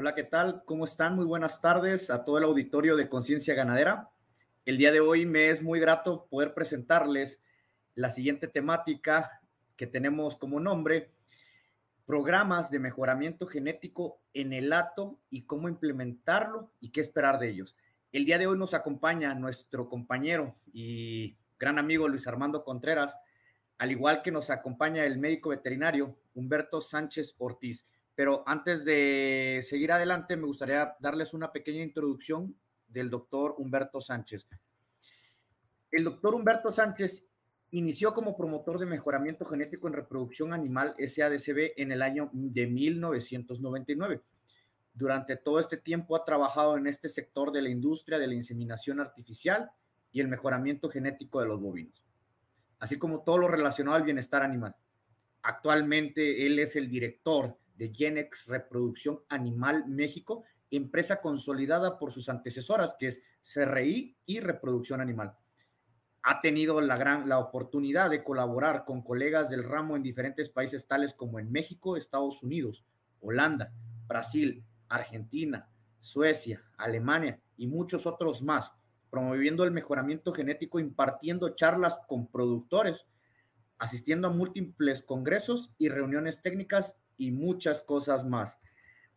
Hola, ¿qué tal? ¿Cómo están? Muy buenas tardes a todo el auditorio de Conciencia Ganadera. El día de hoy me es muy grato poder presentarles la siguiente temática que tenemos como nombre, programas de mejoramiento genético en el hato y cómo implementarlo y qué esperar de ellos. El día de hoy nos acompaña nuestro compañero y gran amigo Luis Armando Contreras, al igual que nos acompaña el médico veterinario Humberto Sánchez Ortiz. Pero antes de seguir adelante, me gustaría darles una pequeña introducción del doctor Humberto Sánchez. El doctor Humberto Sánchez inició como promotor de mejoramiento genético en reproducción animal SADCB en el año de 1999. Durante todo este tiempo ha trabajado en este sector de la industria de la inseminación artificial y el mejoramiento genético de los bovinos, así como todo lo relacionado al bienestar animal. Actualmente él es el director de Genex Reproducción Animal México, empresa consolidada por sus antecesoras, que es CRI y Reproducción Animal. Ha tenido la gran la oportunidad de colaborar con colegas del ramo en diferentes países tales como en México, Estados Unidos, Holanda, Brasil, Argentina, Suecia, Alemania y muchos otros más, promoviendo el mejoramiento genético, impartiendo charlas con productores, asistiendo a múltiples congresos y reuniones técnicas y muchas cosas más.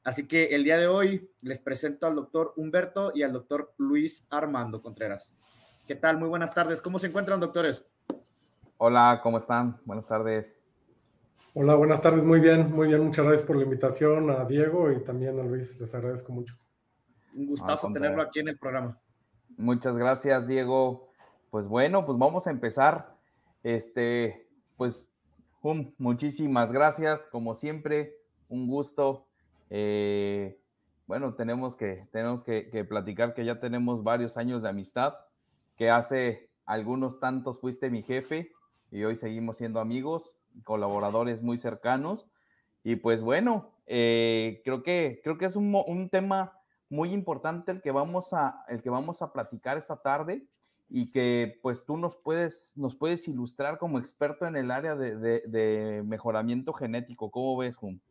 Así que el día de hoy les presento al doctor Humberto y al doctor Luis Armando Contreras. ¿Qué tal? Muy buenas tardes. ¿Cómo se encuentran, doctores? Hola, ¿cómo están? Buenas tardes. Hola, buenas tardes. Muy bien, muy bien. Muchas gracias por la invitación a Diego y también a Luis. Les agradezco mucho. Un gustazo tenerlo aquí en el programa. Muchas gracias, Diego. Pues bueno, pues vamos a empezar. Este, pues muchísimas gracias, como siempre, un gusto. Eh, bueno, tenemos, que, tenemos que, platicar que ya tenemos varios años de amistad, que hace algunos tantos fuiste mi jefe y hoy seguimos siendo amigos, colaboradores muy cercanos. Y pues bueno, eh, creo, que, creo que es un, un, tema muy importante el que, vamos a, el que vamos a platicar esta tarde y que pues tú nos puedes, nos puedes ilustrar como experto en el área de, mejoramiento genético. ¿Cómo ves, Jun?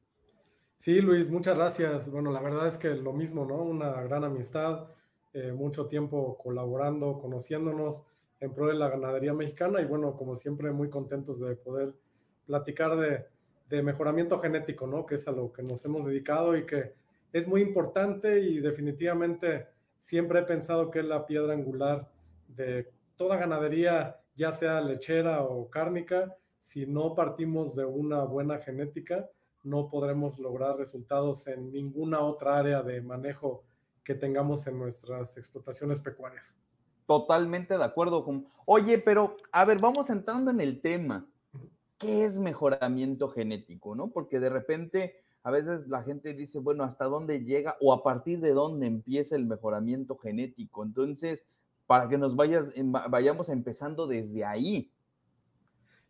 Sí, Luis, muchas gracias. Bueno, la verdad es que lo mismo, ¿no? Una gran amistad, eh, mucho tiempo colaborando, conociéndonos en pro de la ganadería mexicana y bueno, como siempre, muy contentos de poder platicar de, de mejoramiento genético, ¿no? Que es a lo que nos hemos dedicado y que es muy importante y definitivamente siempre he pensado que es la piedra angular de toda ganadería, ya sea lechera o cárnica, si no partimos de una buena genética, no podremos lograr resultados en ninguna otra área de manejo que tengamos en nuestras explotaciones pecuarias. Totalmente de acuerdo con... Oye, pero a ver, vamos entrando en el tema. ¿Qué es mejoramiento genético? ¿No? Porque de repente a veces la gente dice, bueno, ¿hasta dónde llega o a partir de dónde empieza el mejoramiento genético? Entonces, para que nos vayas, vayamos empezando desde ahí.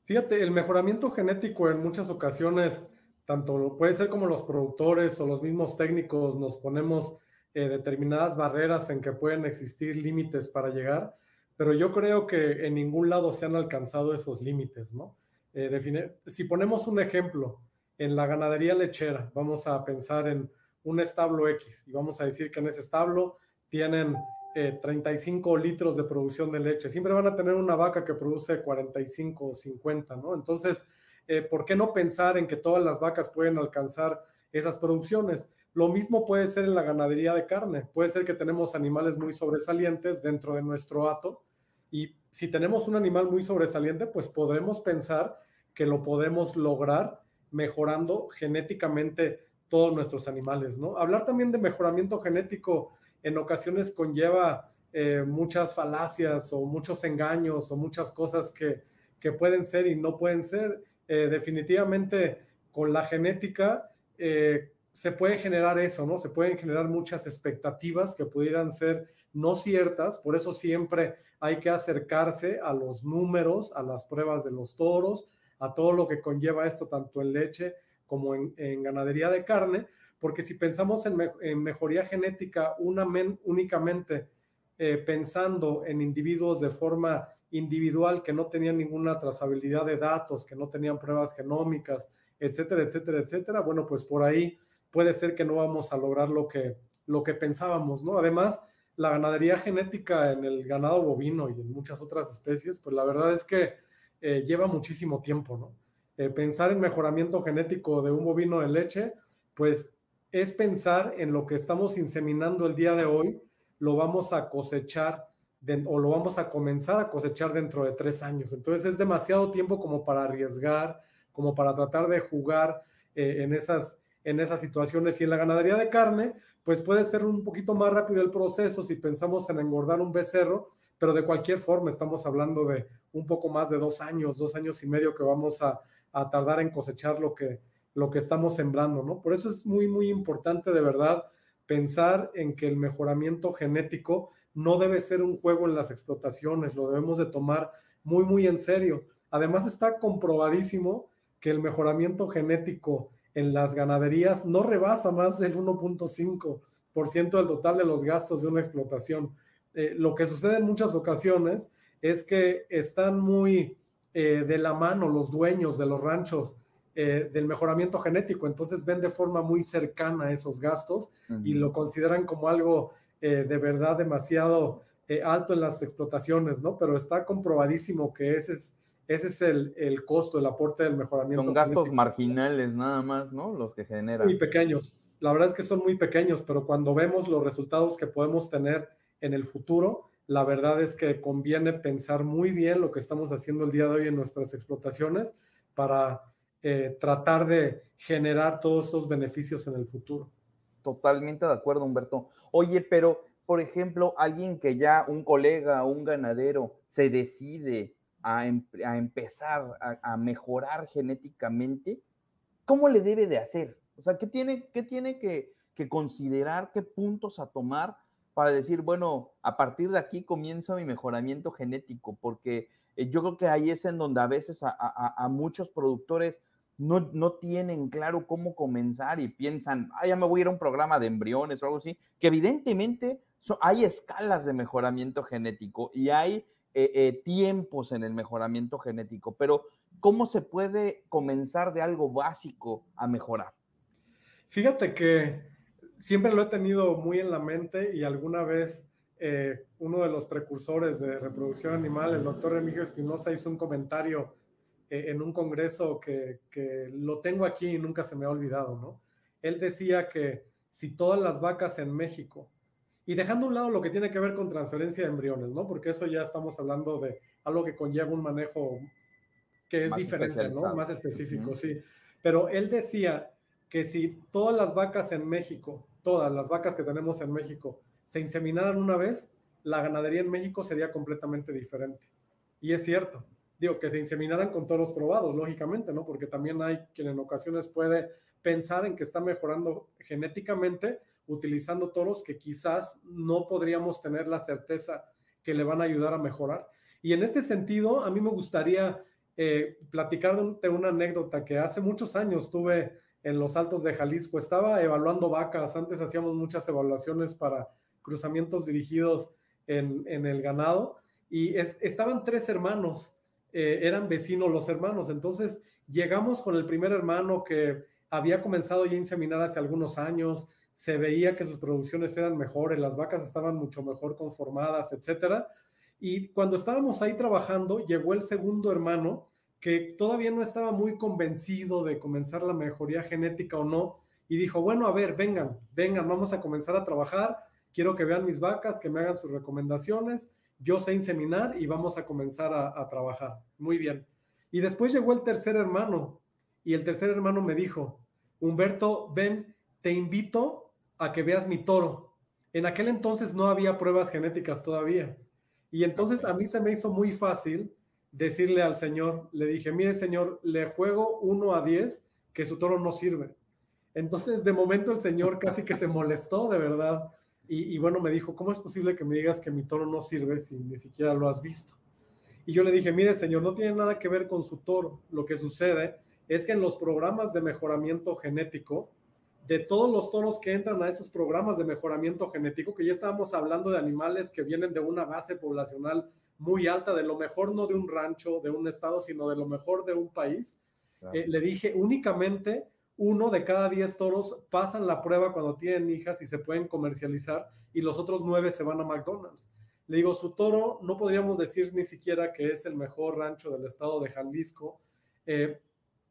Fíjate, el mejoramiento genético en muchas ocasiones, tanto puede ser como los productores o los mismos técnicos nos ponemos eh, determinadas barreras en que pueden existir límites para llegar, pero yo creo que en ningún lado se han alcanzado esos límites, ¿no? Eh, si ponemos un ejemplo, en la ganadería lechera, vamos a pensar en un establo X y vamos a decir que en ese establo tienen 35 eh, litros de producción de leche. Siempre van a tener una vaca que produce 45 o 50, ¿no? Entonces, eh, ¿por qué no pensar en que todas las vacas pueden alcanzar esas producciones? Lo mismo puede ser en la ganadería de carne. Puede ser que tenemos animales muy sobresalientes dentro de nuestro hato y si tenemos un animal muy sobresaliente, pues podremos pensar que lo podemos lograr mejorando genéticamente todos nuestros animales, ¿no? Hablar también de mejoramiento genético en ocasiones conlleva eh, muchas falacias o muchos engaños o muchas cosas que, pueden ser y no pueden ser. Eh, definitivamente con la genética eh, se puede generar eso, ¿no? Se pueden generar muchas expectativas que pudieran ser no ciertas, por eso siempre hay que acercarse a los números, a las pruebas de los toros, a todo lo que conlleva esto, tanto en leche como en ganadería de carne, porque si pensamos en, mejoría genética únicamente eh, pensando en individuos de forma individual que no tenían ninguna trazabilidad de datos, que no tenían pruebas genómicas, etcétera, etcétera, etcétera, bueno, pues por ahí puede ser que no vamos a lograr lo que, lo que pensábamos, ¿no? Además, la ganadería genética en el ganado bovino y en muchas otras especies, pues la verdad es que eh, lleva muchísimo tiempo, ¿no? Eh, pensar en mejoramiento genético de un bovino de leche, pues es pensar en lo que estamos inseminando el día de hoy, lo vamos a cosechar o lo vamos a comenzar a cosechar dentro de tres años. Entonces es demasiado tiempo como para arriesgar, como para tratar de jugar eh, en, esas, en esas situaciones. Y en la ganadería de carne, pues puede ser un poquito más rápido el proceso si pensamos en engordar un becerro, pero de cualquier forma estamos hablando de un poco más de dos años, dos años y medio que vamos a, a tardar en cosechar lo que, lo que estamos sembrando, ¿no? Por eso es muy, muy importante de verdad pensar en que el mejoramiento genético no debe ser un juego en las explotaciones, lo debemos de tomar muy, muy en serio. Además está comprobadísimo que el mejoramiento genético en las ganaderías no rebasa más del 1.5% del total de los gastos de una explotación. Eh, lo que sucede en muchas ocasiones es que están muy eh, de la mano los dueños de los ranchos eh, del mejoramiento genético, entonces ven de forma muy cercana esos gastos y lo consideran como algo de verdad demasiado alto en las explotaciones, ¿no? Pero está comprobadísimo que ese es, ese es el, el costo, el aporte del mejoramiento. Son gastos marginales nada más, ¿no? Los que generan. Muy pequeños. La verdad es que son muy pequeños, pero cuando vemos los resultados que podemos tener en el futuro, la verdad es que conviene pensar muy bien lo que estamos haciendo el día de hoy en nuestras explotaciones para eh, tratar de generar todos esos beneficios en el futuro. Totalmente de acuerdo, Humberto. Oye, pero, por ejemplo, alguien que ya, un colega, un ganadero, se decide a, em, empezar a, mejorar genéticamente, ¿cómo le debe de hacer? O sea, ¿qué tiene, que considerar, qué puntos a tomar para decir, bueno, a partir de aquí comienzo mi mejoramiento genético, porque eh, yo creo que ahí es en donde a veces a, muchos productores no, no, tienen claro cómo comenzar y piensan, ah, ya me voy a ir a un programa de embriones o algo así, que evidentemente hay escalas de mejoramiento genético y hay eh, eh, tiempos en el mejoramiento genético, pero ¿cómo se puede comenzar de algo básico a mejorar? Fíjate que siempre lo he tenido muy en la mente y alguna vez eh, uno de los precursores de reproducción animal, el doctor Remigio Espinosa, hizo un comentario en un congreso que, que, lo tengo aquí y nunca se me ha olvidado, ¿no? Él decía que si todas las vacas en México, y dejando a un lado lo que tiene que ver con transferencia de embriones, ¿no? Porque eso ya estamos hablando de algo que conlleva un manejo que es diferente, ¿no? Más específico, sí. Pero él decía que si todas las vacas en México todas las vacas que tenemos en México se inseminaran una vez, la ganadería en México sería completamente diferente. Y es cierto, digo, que se inseminaran con toros probados, lógicamente, ¿no? Porque también hay quien en ocasiones puede pensar en que está mejorando genéticamente utilizando toros que quizás no podríamos tener la certeza que le van a ayudar a mejorar. Y en este sentido, a mí me gustaría eh, platicar de una anécdota que hace muchos años tuve en los Altos de Jalisco. Estaba evaluando vacas. Antes hacíamos muchas evaluaciones para cruzamientos dirigidos en, el ganado y estaban tres hermanos, eh, eran vecinos los hermanos. Entonces llegamos con el primer hermano que había comenzado ya a inseminar hace algunos años, se veía que sus producciones eran mejores, las vacas estaban mucho mejor conformadas, etcétera. Y cuando estábamos ahí trabajando, llegó el segundo hermano que todavía no estaba muy convencido de comenzar la mejoría genética o no, y dijo, bueno, a ver, vengan, vengan, vamos a comenzar a trabajar, quiero que vean mis vacas, que me hagan sus recomendaciones, yo sé inseminar y vamos a comenzar a, trabajar. Muy bien. Y después llegó el tercer hermano, y el tercer hermano me dijo, Humberto, ven, te invito a que veas mi toro. En aquel entonces no había pruebas genéticas todavía. Y entonces a mí se me hizo muy fácil decirle al Señor, le dije, mire Señor, le juego uno a 10 que su toro no sirve. Entonces, de momento el Señor casi que se molestó, de verdad. Y, bueno, me dijo, ¿cómo es posible que me digas que mi toro no sirve si ni siquiera lo has visto? Y yo le dije, mire Señor, no tiene nada que ver con su toro. Lo que sucede es que en los programas de mejoramiento genético, de todos los toros que entran a esos programas de mejoramiento genético, que ya estábamos hablando de animales que vienen de una base poblacional muy alta, de lo mejor no de un rancho, de un estado, sino de lo mejor de un país. Eh, le dije, únicamente uno de cada diez toros pasan la prueba cuando tienen hijas y se pueden comercializar y los otros nueve se van a McDonald's. Le digo, su toro no podríamos decir ni siquiera que es el mejor rancho del estado de Jalisco. Eh,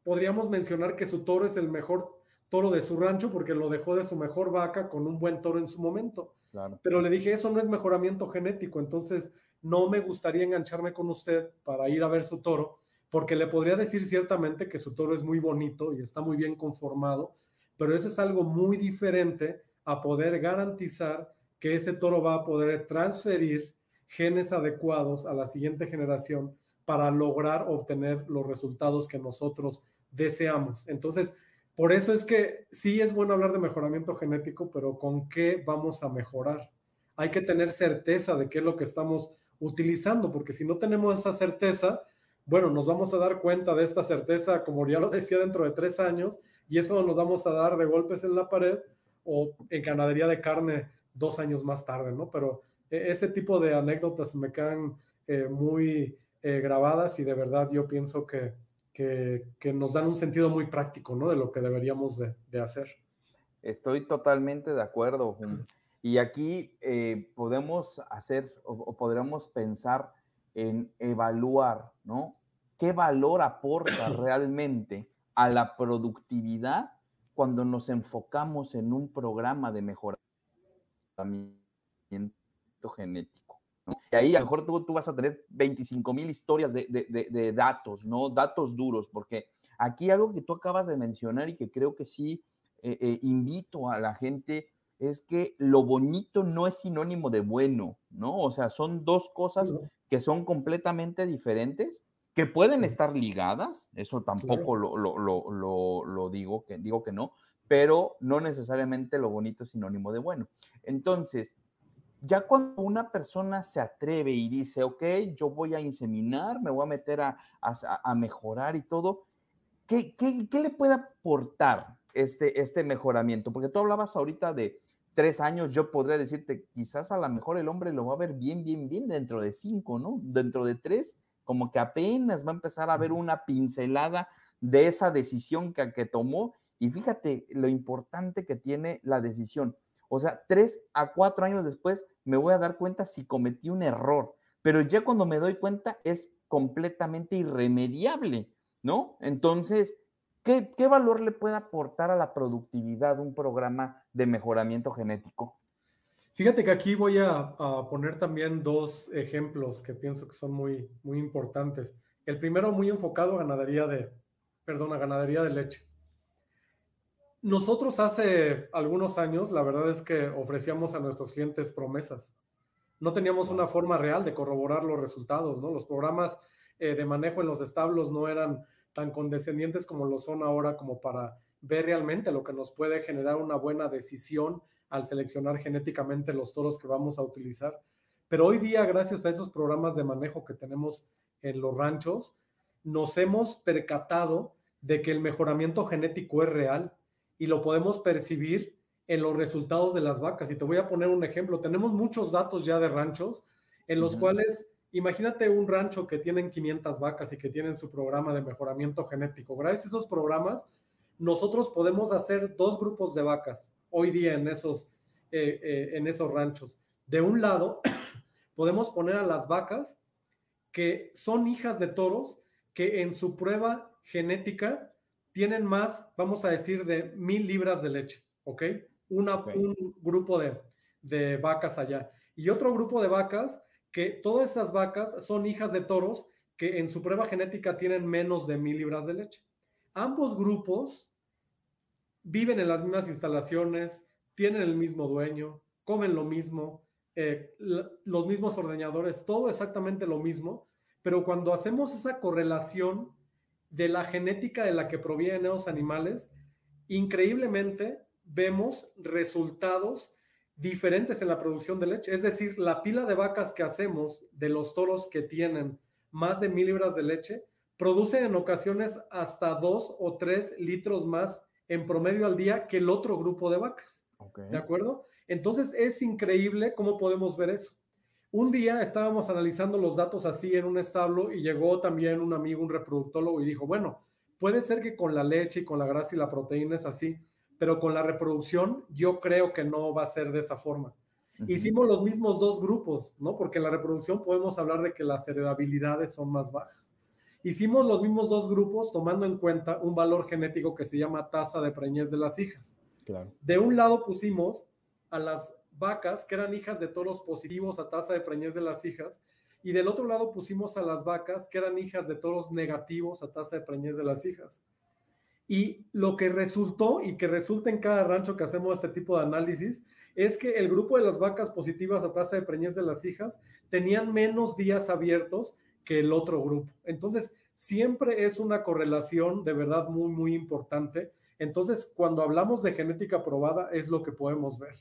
podríamos mencionar que su toro es el mejor toro de su rancho porque lo dejó de su mejor vaca con un buen toro en su momento. Pero le dije, eso no es mejoramiento genético, entonces no me gustaría engancharme con usted para ir a ver su toro porque le podría decir ciertamente que su toro es muy bonito y está muy bien conformado, pero eso es algo muy diferente a poder garantizar que ese toro va a poder transferir genes adecuados a la siguiente generación para lograr obtener los resultados que nosotros deseamos. Entonces, por eso es que sí es bueno hablar de mejoramiento genético, pero ¿con qué vamos a mejorar? Hay que tener certeza de qué es lo que estamos utilizando, porque si no tenemos esa certeza, bueno, nos vamos a dar cuenta de esta certeza, como ya lo decía, dentro de tres años, y eso nos vamos a dar de golpes en la pared o en ganadería de carne dos años más tarde, ¿no? Pero e, ese tipo de anécdotas me quedan eh, muy eh, grabadas y de verdad yo pienso que, que, nos dan un sentido muy práctico, ¿no? De lo que deberíamos de, hacer. Estoy totalmente de acuerdo. Y aquí eh, podemos hacer o, o pensar en evaluar, ¿no? ¿Qué valor aporta realmente a la productividad cuando nos enfocamos en un programa de mejoramiento genético? Y ahí a lo mejor tú, vas a tener 25 mil historias de, datos, ¿no? Datos duros, porque aquí algo que tú acabas de mencionar y que creo que sí eh, eh, invito a la gente es que lo bonito no es sinónimo de bueno, ¿no? O sea, son dos cosas que son completamente diferentes que pueden estar ligadas, eso tampoco lo, lo, digo, que digo que no, pero no necesariamente lo bonito es sinónimo de bueno. Entonces, ya cuando una persona se atreve y dice, ok, yo voy a inseminar, me voy a meter a, a, mejorar y todo, ¿qué, ¿qué, qué, le puede aportar este, este mejoramiento? Porque tú hablabas ahorita de tres años, yo podría decirte, quizás a lo mejor el hombre lo va a ver bien, bien, bien dentro de cinco, ¿no? Dentro de tres, como que apenas va a empezar a ver una pincelada de esa decisión que, que tomó. Y fíjate lo importante que tiene la decisión. O sea, tres a cuatro años después me voy a dar cuenta si cometí un error, pero ya cuando me doy cuenta es completamente irremediable, ¿no? Entonces, ¿qué, qué valor le puede aportar a la productividad un programa de mejoramiento genético? Fíjate que aquí voy a, poner también dos ejemplos que pienso que son muy, muy importantes. El primero muy enfocado a ganadería de, perdón, a ganadería de leche. Nosotros hace algunos años, la verdad es que ofrecíamos a nuestros clientes promesas. No teníamos una forma real de corroborar los resultados, ¿no? Los programas eh, de manejo en los establos no eran tan condescendientes como lo son ahora, como para ver realmente lo que nos puede generar una buena decisión al seleccionar genéticamente los toros que vamos a utilizar. Pero hoy día, gracias a esos programas de manejo que tenemos en los ranchos, nos hemos percatado de que el mejoramiento genético es real y lo podemos percibir en los resultados de las vacas. Y te voy a poner un ejemplo. Tenemos muchos datos ya de ranchos en los cuales, imagínate un rancho que tienen 500 vacas y que tienen su programa de mejoramiento genético. Gracias a esos programas, nosotros podemos hacer dos grupos de vacas hoy día en esos, eh, eh, en esos ranchos. De un lado, podemos poner a las vacas que son hijas de toros que en su prueba genética tienen más, vamos a decir, de mil libras de leche, ¿ok? Una, Un grupo de, de vacas allá. Y otro grupo de vacas que todas esas vacas son hijas de toros que en su prueba genética tienen menos de mil libras de leche. Ambos grupos viven en las mismas instalaciones, tienen el mismo dueño, comen lo mismo, eh, los mismos ordeñadores, todo exactamente lo mismo, pero cuando hacemos esa correlación de la genética de la que provienen esos animales, increíblemente vemos resultados diferentes en la producción de leche. Es decir, la pila de vacas que hacemos de los toros que tienen más de mil libras de leche, produce en ocasiones hasta dos o tres litros más en promedio al día que el otro grupo de vacas. ¿De acuerdo? Entonces es increíble cómo podemos ver eso. Un día estábamos analizando los datos así en un establo y llegó también un amigo, un reproductólogo, y dijo, bueno, Puede ser que con la leche y con la grasa y la proteína es así, pero con la reproducción yo creo que no va a ser de esa forma. Hicimos los mismos dos grupos, ¿no? Porque en la reproducción podemos hablar de que las heredabilidades son más bajas. Hicimos los mismos dos grupos tomando en cuenta un valor genético que se llama tasa de preñez de las hijas. Claro. De un lado pusimos a las vacas que eran hijas de toros positivos a tasa de preñez de las hijas y del otro lado pusimos a las vacas que eran hijas de toros negativos a tasa de preñez de las hijas. Y lo que resultó y que resulta en cada rancho que hacemos este tipo de análisis es que el grupo de las vacas positivas a tasa de preñez de las hijas tenían menos días abiertos que el otro grupo. Entonces, siempre es una correlación de verdad muy, muy importante. Entonces, cuando hablamos de genética probada, es lo que podemos ver.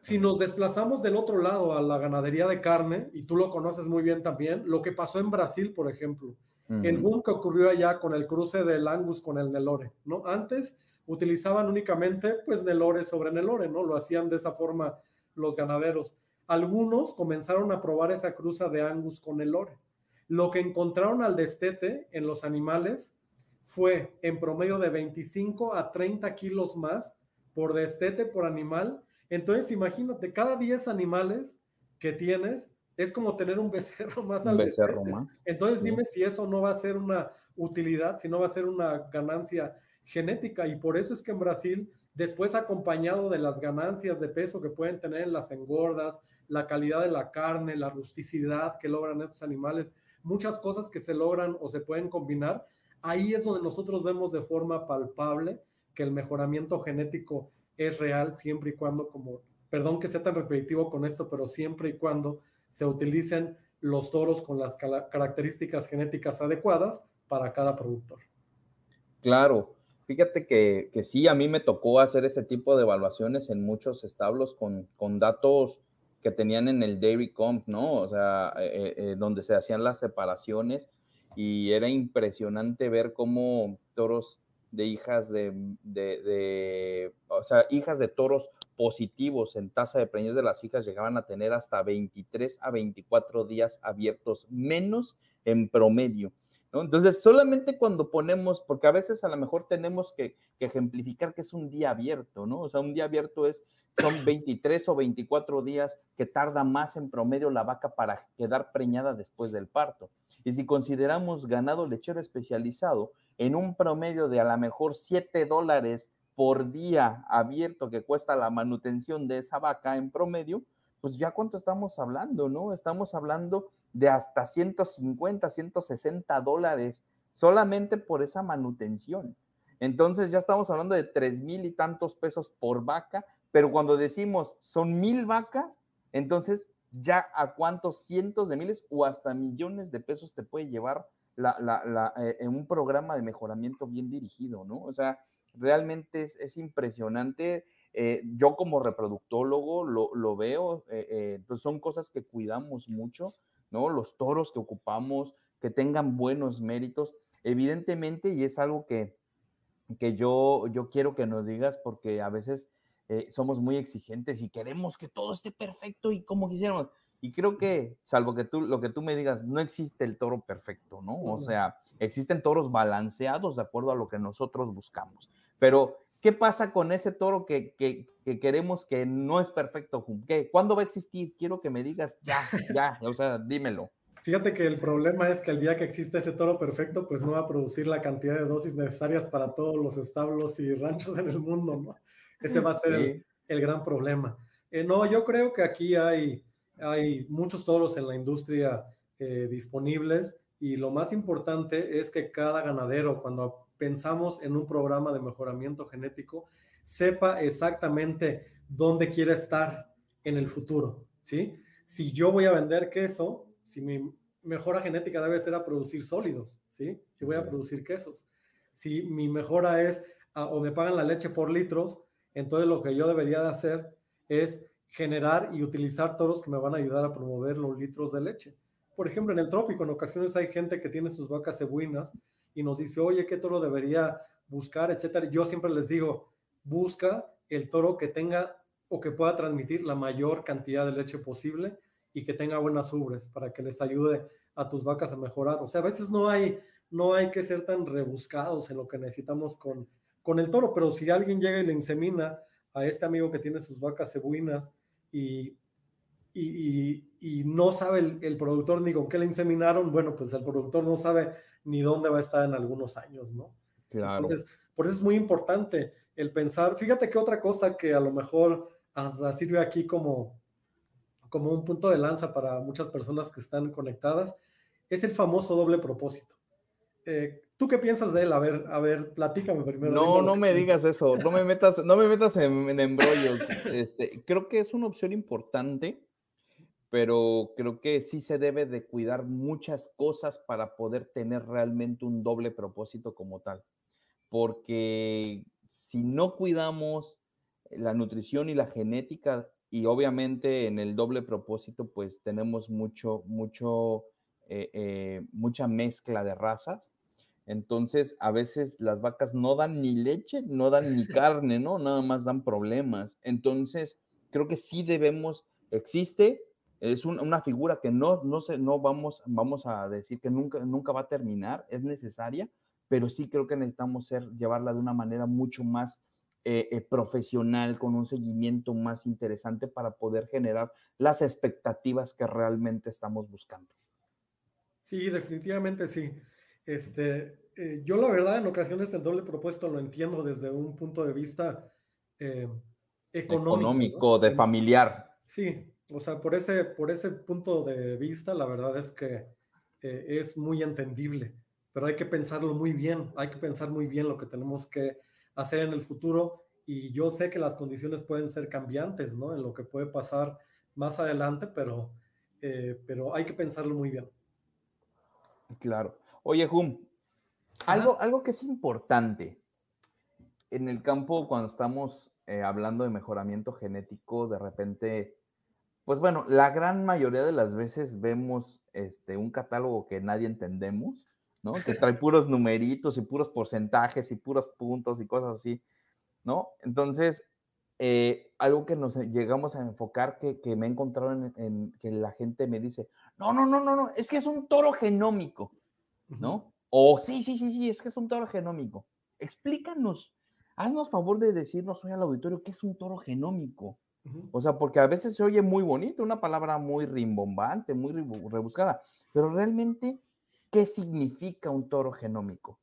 Si nos desplazamos del otro lado a la ganadería de carne, y tú lo conoces muy bien también, lo que pasó en Brasil, por ejemplo, el boom que ocurrió allá con el cruce del Angus con el Nelore, ¿no? Antes utilizaban únicamente pues Nelore sobre Nelore, ¿no? Lo hacían de esa forma los ganaderos. Algunos comenzaron a probar esa cruza de Angus con Nelore. Lo que encontraron al destete en los animales fue en promedio de 25 a 30 kilos más por destete por animal. Entonces, imagínate, cada 10 animales que tienes es como tener un becerro más un becerro más. Entonces, dime si eso no va a ser una utilidad, si no va a ser una ganancia genética y por eso es que en Brasil, después acompañado de las ganancias de peso que pueden tener en las engordas, la calidad de la carne, la rusticidad que logran estos animales, muchas cosas que se logran o se pueden combinar, ahí es donde nosotros vemos de forma palpable que el mejoramiento genético es real siempre y cuando, como, perdón que sea tan repetitivo con esto, pero siempre y cuando se utilicen los toros con las características genéticas adecuadas para cada productor. Claro, Fíjate que, que, sí, a mí me tocó hacer ese tipo de evaluaciones en muchos establos con, con datos que tenían en el Dairy Comp, ¿no? O sea, eh, eh, donde se hacían las separaciones y era impresionante ver cómo toros de hijas de, de, de, o sea, hijas de toros positivos en tasa de preñez de las hijas llegaban a tener hasta 23 a 24 días abiertos, menos en promedio. Entonces, solamente cuando ponemos, porque a veces a lo mejor tenemos que, ejemplificar que es un día abierto, ¿no? O sea, un día abierto es, son 23 o 24 días que tarda más en promedio la vaca para quedar preñada después del parto. Y si consideramos ganado lechero especializado, en un promedio de a lo mejor 7 dólares por día abierto que cuesta la manutención de esa vaca en promedio, pues ya cuánto estamos hablando, ¿no? Estamos hablando de hasta 150, 160 dólares solamente por esa manutención. Entonces ya estamos hablando de tres mil y tantos pesos por vaca, pero cuando decimos son mil vacas, entonces ya a cuántos cientos de miles o hasta millones de pesos te puede llevar la, la, eh, en un programa de mejoramiento bien dirigido, ¿no? O sea, realmente es, es impresionante eh, yo como reproductólogo lo, veo, eh, eh, pues son cosas que cuidamos mucho, ¿no? Los toros que ocupamos, que tengan buenos méritos, evidentemente, y es algo que, que yo, yo quiero que nos digas porque a veces somos muy exigentes y queremos que todo esté perfecto y como quisiéramos. Y creo que, salvo que tú, lo que tú me digas, no existe el toro perfecto, ¿no? O sea, existen toros balanceados de acuerdo a lo que nosotros buscamos. Pero ¿Qué pasa con ese toro que, queremos que no es perfecto? ¿Qué? ¿Cuándo va a existir? Quiero que me digas ya, ya, o sea, dímelo. Fíjate que el problema es que el día que existe ese toro perfecto, pues no va a producir la cantidad de dosis necesarias para todos los establos y ranchos en el mundo, ¿no? Ese va a ser el, gran problema. Eh, no, yo creo que aquí hay, hay muchos toros en la industria eh, disponibles y lo más importante es que cada ganadero, cuando pensamos en un programa de mejoramiento genético, sepa exactamente dónde quiere estar en el futuro, ¿sí? Si yo voy a vender queso, si mi mejora genética debe ser a producir sólidos, ¿sí? Si voy a producir quesos. Si mi mejora es o me pagan la leche por litros, entonces lo que yo debería de hacer es generar y utilizar toros que me van a ayudar a promover los litros de leche. Por ejemplo, en el trópico, en ocasiones hay gente que tiene sus vacas cebuinas y nos dice, oye, ¿qué toro debería buscar, etcétera? Yo siempre les digo, busca el toro que tenga o que pueda transmitir la mayor cantidad de leche posible y que tenga buenas ubres para que les ayude a tus vacas a mejorar. O sea, a veces no hay no hay que ser tan rebuscados en lo que necesitamos con, con el toro, pero si alguien llega y le insemina a este amigo que tiene sus vacas cebuinas y, y, no sabe el, productor ni con qué le inseminaron, bueno, pues el productor no sabe ni dónde va a estar en algunos años, ¿no? Claro. Entonces, por eso es muy importante el pensar, fíjate que otra cosa que a lo mejor hasta sirve aquí como, como un punto de lanza para muchas personas que están conectadas, es el famoso doble propósito. Eh, ¿Tú qué piensas de él? A ver, a ver, platícame primero. No, no me digas eso, no me metas, no me metas en, embrollos. Este, creo que es una opción importante, pero creo que sí se debe de cuidar muchas cosas para poder tener realmente un doble propósito como tal. Porque si no cuidamos la nutrición y la genética, y obviamente en el doble propósito, pues tenemos mucho, mucho, eh, eh, mucha mezcla de razas entonces, a veces las vacas no dan ni leche, no dan ni carne, ¿no? Nada más dan problemas. Entonces, creo que sí debemos, existe, es una figura que no, no, sé, no vamos, vamos a decir que nunca, nunca va a terminar, es necesaria, pero sí creo que necesitamos ser, llevarla de una manera mucho más eh, eh, profesional, con un seguimiento más interesante para poder generar las expectativas que realmente estamos buscando. Sí, definitivamente sí. Este, eh, yo la verdad en ocasiones el doble propuesto lo entiendo desde un punto de vista eh, económico. de familiar. Sí, o sea, por ese, por ese punto de vista, la verdad es que eh, es muy entendible, pero hay que pensarlo muy bien, hay que pensar muy bien lo que tenemos que hacer en el futuro y yo sé que las condiciones pueden ser cambiantes, ¿no? En lo que puede pasar más adelante, pero, pero hay que pensarlo muy bien. Claro. Oye, Hum, algo, algo que es importante en el campo cuando estamos eh, hablando de mejoramiento genético, de repente, pues bueno, la gran mayoría de las veces vemos este, un catálogo que nadie entendemos, ¿no? Que trae puros numeritos y puros porcentajes y puros puntos y cosas así, ¿no? Entonces, eh, algo que nos llegamos a enfocar que, me he encontrado en, en, que la gente me dice, no, no, no, no, no, es que es un toro genómico. ¿no? O sí, sí, sí, sí, es que es un toro genómico. Explícanos, haznos favor de decirnos hoy al auditorio qué es un toro genómico. O sea, porque a veces se oye muy bonito, una palabra muy rimbombante, muy rebuscada, pero realmente, ¿qué significa un toro genómico?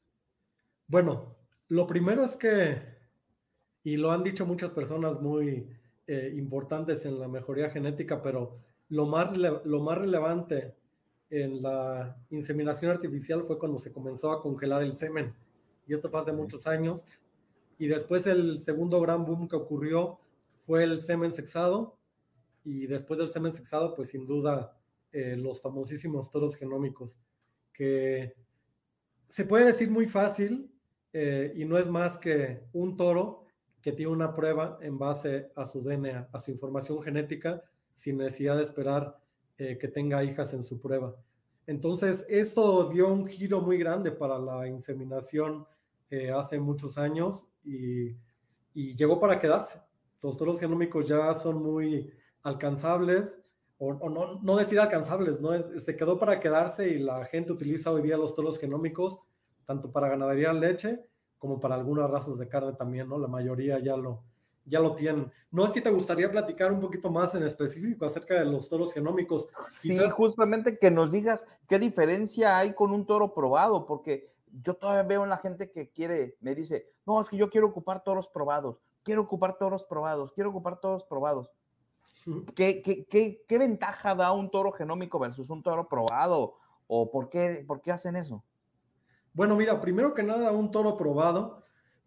Bueno, lo primero es que, y lo han dicho muchas personas muy eh, importantes en la mejoría genética, pero lo más, lo más relevante en la inseminación artificial fue cuando se comenzó a congelar el semen. Y esto fue hace muchos años. Y después el segundo gran boom que ocurrió fue el semen sexado. Y después del semen sexado, pues sin duda, eh, los famosísimos toros genómicos, que se puede decir muy fácil eh, y no es más que un toro que tiene una prueba en base a su DNA, a su información genética, sin necesidad de esperar eh, que tenga hijas en su prueba. Entonces, esto dio un giro muy grande para la inseminación hace muchos años y, llegó para quedarse. Los toros genómicos ya son muy alcanzables, o, no, no, decir alcanzables, ¿no? se quedó para quedarse y la gente utiliza hoy día los toros genómicos tanto para ganadería leche como para algunas razas de carne también, ¿no? La mayoría ya lo, ya lo tienen. No sé si te gustaría platicar un poquito más en específico acerca de los toros genómicos. Sí, justamente que nos digas qué diferencia hay con un toro probado, porque yo todavía veo en la gente que quiere, me dice, no, es que yo quiero ocupar toros probados, quiero ocupar toros probados, quiero ocupar toros probados. ¿Qué, qué, qué, qué ventaja da un toro genómico versus un toro probado? ¿O por qué, por qué hacen eso? Bueno, mira, primero que nada, un toro probado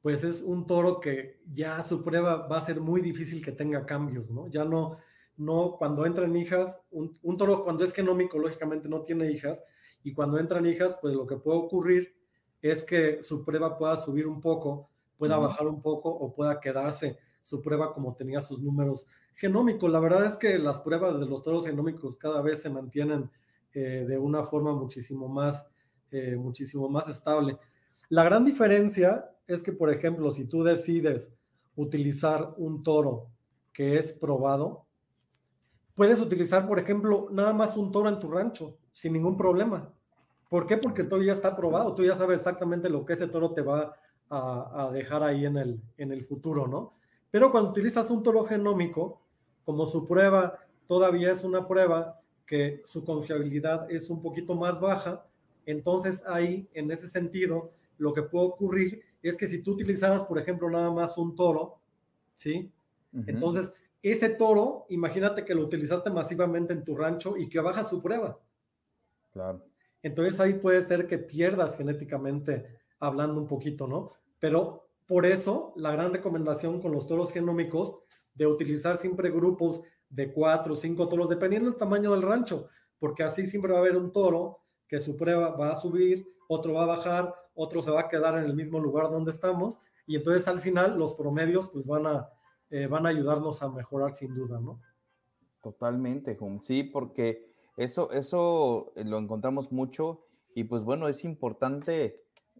pues es un toro que ya su prueba va a ser muy difícil que tenga cambios, ¿no? Ya no, no, cuando entran hijas, un, toro cuando es genómico, lógicamente no tiene hijas, y cuando entran hijas, pues lo que puede ocurrir es que su prueba pueda subir un poco, pueda bajar un poco o pueda quedarse su prueba como tenía sus números genómicos. La verdad es que las pruebas de los toros genómicos cada vez se mantienen eh, de una forma muchísimo más, eh, muchísimo más estable. La gran diferencia es que, por ejemplo, si tú decides utilizar un toro que es probado, puedes utilizar, por ejemplo, nada más un toro en tu rancho sin ningún problema. ¿Por qué? Porque todo ya está probado, tú ya sabes exactamente lo que ese toro te va a, dejar ahí en el, en el futuro, ¿no? Pero cuando utilizas un toro genómico, como su prueba todavía es una prueba que su confiabilidad es un poquito más baja, entonces ahí, en ese sentido, lo que puede ocurrir es que si tú utilizaras, por ejemplo, nada más un toro, ¿sí? Entonces, ese toro, imagínate que lo utilizaste masivamente en tu rancho y que baja su prueba. Claro. Entonces ahí puede ser que pierdas genéticamente hablando un poquito, ¿no? Pero por eso la gran recomendación con los toros genómicos de utilizar siempre grupos de cuatro o cinco toros, dependiendo del tamaño del rancho, porque así siempre va a haber un toro que su prueba va a subir, otro va a bajar, otro se va a quedar en el mismo lugar donde estamos, y entonces al final los promedios pues van a, eh, van a ayudarnos a mejorar sin duda, ¿no? Totalmente, Sí, porque eso, eso lo encontramos mucho y pues bueno, es importante,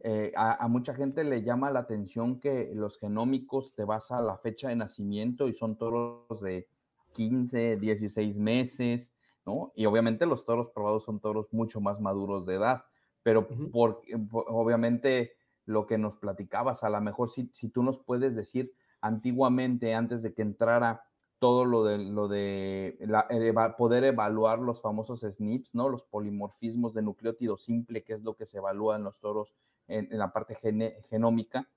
eh, a, mucha gente le llama la atención que los genómicos te vas a la fecha de nacimiento y son toros de 15, 16 meses, ¿no? Y obviamente los toros probados son toros mucho más maduros de edad, pero por, obviamente lo que nos platicabas, a lo mejor si, si tú nos puedes decir antiguamente, antes de que entrara todo lo de, lo de poder evaluar los famosos SNPs, ¿no? Los polimorfismos de nucleótido simple, que es lo que se evalúa en los toros en, la parte genómica.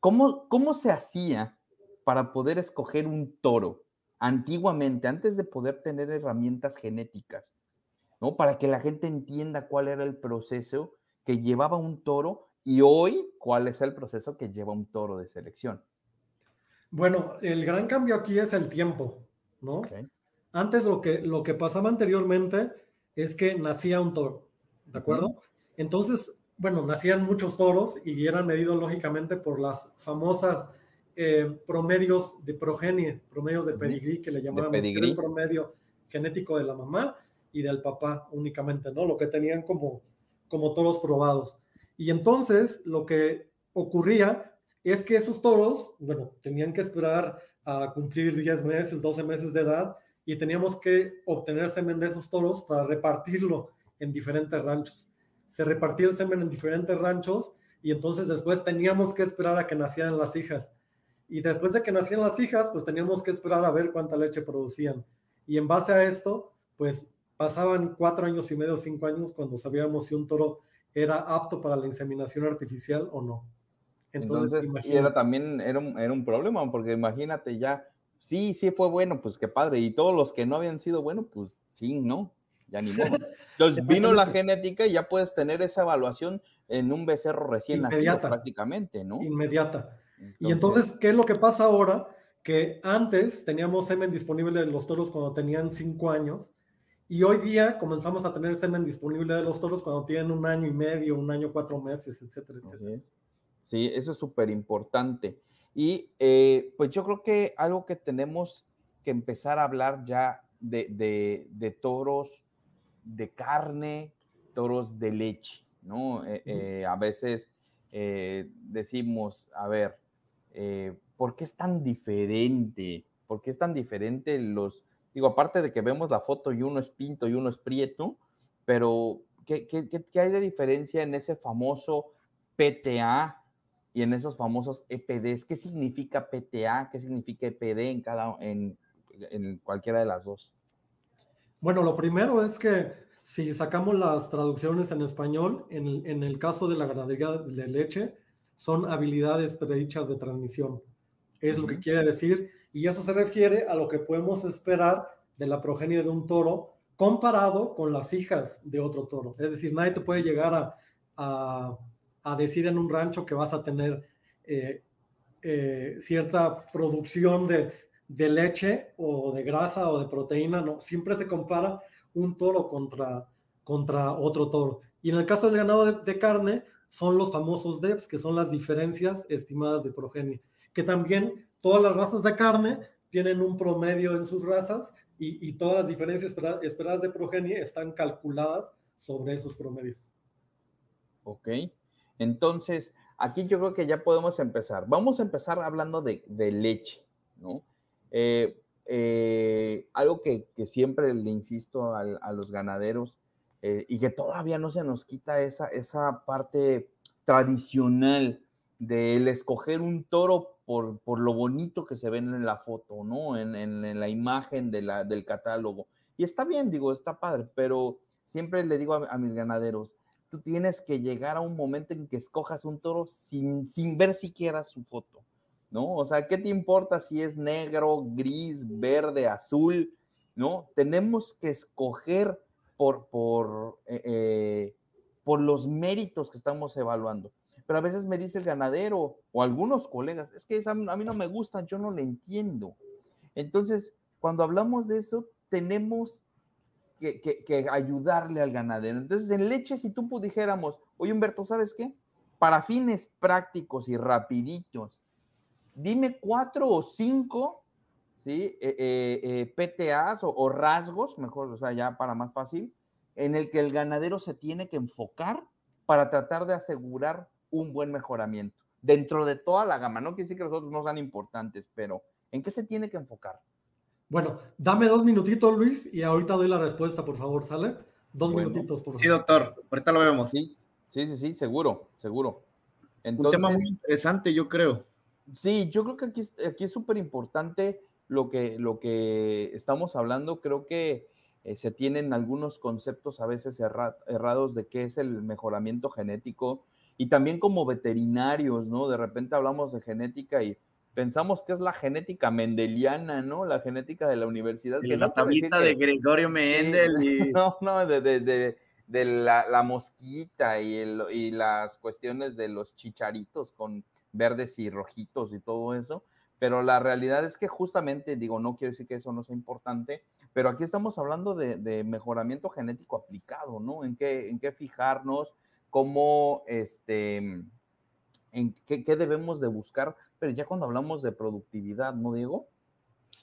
¿Cómo, ¿Cómo se hacía para poder escoger un toro antiguamente, antes de poder tener herramientas genéticas, ¿no? Para que la gente entienda cuál era el proceso que llevaba un toro y hoy cuál es el proceso que lleva un toro de selección. Bueno, el gran cambio aquí es el tiempo, ¿no? Antes lo que, lo que pasaba anteriormente es que nacía un toro, ¿de acuerdo? Entonces, bueno, nacían muchos toros y eran medidos lógicamente por las famosas eh, promedios de progenie, promedios de pedigrí que le llamábamos, el promedio genético de la mamá y del papá únicamente, ¿no? Lo que tenían como, como toros probados. Y entonces lo que ocurría es que esos toros, bueno, tenían que esperar a cumplir 10 meses, 12 meses de edad y teníamos que obtener semen de esos toros para repartirlo en diferentes ranchos. Se repartía el semen en diferentes ranchos y entonces después teníamos que esperar a que nacieran las hijas. Y después de que nacían las hijas, pues teníamos que esperar a ver cuánta leche producían. Y en base a esto, pues pasaban cuatro años y medio, cinco años cuando sabíamos si un toro era apto para la inseminación artificial o no. Entonces, y era también, era un, era un problema, porque imagínate ya, sí, sí fue bueno, pues qué padre, y todos los que no habían sido buenos, pues sí, no, ya ni modo. Entonces vino la genética y ya puedes tener esa evaluación en un becerro recién nacido prácticamente, ¿no? Inmediata. y entonces, ¿qué es lo que pasa ahora? Que antes teníamos semen disponible de los toros cuando tenían cinco años, y hoy día comenzamos a tener semen disponible de los toros cuando tienen un año y medio, un año, cuatro meses, etcétera, etcétera. ¿sí? Eso es súper importante. Y eh, pues yo creo que algo que tenemos que empezar a hablar ya de, toros de carne, toros de leche, ¿no? Eh, eh, a veces decimos, a ver, ¿por qué es tan diferente? ¿Por qué es tan diferente los, digo, aparte de que vemos la foto y uno es pinto y uno es prieto, pero ¿qué, qué hay de diferencia en ese famoso PTA y en esos famosos EPDs. ¿Qué significa PTA? ¿Qué significa EPD en, cada, en, en cualquiera de las dos? Bueno, lo primero es que si sacamos las traducciones en español, en, en el caso de la ganadería de leche, son habilidades predichas de transmisión. Es lo que quiere decir, y eso se refiere a lo que podemos esperar de la progenie de un toro comparado con las hijas de otro toro. Es decir, nadie te puede llegar a a decir en un rancho que vas a tener eh, eh, cierta producción de, leche o de grasa o de proteína, no, siempre se compara un toro contra, contra otro toro. Y en el caso del ganado de, carne, son los famosos DEPs, que son las diferencias estimadas de progenie, que también todas las razas de carne tienen un promedio en sus razas y, todas las diferencias esperadas de progenie están calculadas sobre esos promedios. Ok. Entonces, aquí yo creo que ya podemos empezar. Vamos a empezar hablando de, leche, ¿no? Eh, eh, algo que, siempre le insisto a, los ganaderos eh, y que todavía no se nos quita esa, esa parte tradicional del escoger un toro por, por, lo bonito que se ve en la foto, ¿no? En, en, la imagen de la, del catálogo. Y está bien, digo, está padre, pero siempre le digo a, a, mis ganaderos, tú tienes que llegar a un momento en que escojas un toro sin, sin ver siquiera su foto, ¿no? O sea, ¿qué te importa si es negro, gris, verde, azul? ¿No? Tenemos que escoger por, por, eh, eh, por los méritos que estamos evaluando pero a veces me dice el ganadero o algunos colegas, es que a mí no me gusta, yo no le entiendo. Entonces, cuando hablamos de eso, tenemos que, que, ayudarle al ganadero. Entonces, en leche, si tú dijéramos, oye Humberto, ¿sabes qué? Para fines prácticos y rapiditos, dime cuatro o cinco ¿sí? Eh, eh, eh, PTAs o, o, rasgos, mejor, o sea, ya para más fácil, en el que el ganadero se tiene que enfocar para tratar de asegurar un buen mejoramiento dentro de toda la gama. No quiere decir que los otros no sean importantes, pero ¿en qué se tiene que enfocar? Bueno, dame dos minutitos, Luis, y ahorita doy la respuesta, por favor, ¿sale? Dos minutitos, por favor. Sí, doctor, ahorita lo vemos. Sí, sí, sí, sí seguro, seguro. Entonces, un tema muy interesante, yo creo. Sí, yo creo que aquí, aquí es súper importante lo que, lo que estamos hablando. Creo que eh, se tienen algunos conceptos a veces errados de qué es el mejoramiento genético y también como veterinarios, ¿no? De repente hablamos de genética y pensamos que es la genética mendeliana, ¿no? La genética de la universidad. que la tablita de Gregorio Mendel. Y... No, no, de, de, de, la, la, mosquita y, el, y las cuestiones de los chicharitos con verdes y rojitos y todo eso. Pero la realidad es que justamente, digo, no quiero decir que eso no sea importante, pero aquí estamos hablando de, de mejoramiento genético aplicado, ¿no? En qué, en qué fijarnos, cómo, este, en qué, qué, debemos de buscar, pero ya cuando hablamos de productividad, ¿no, Diego?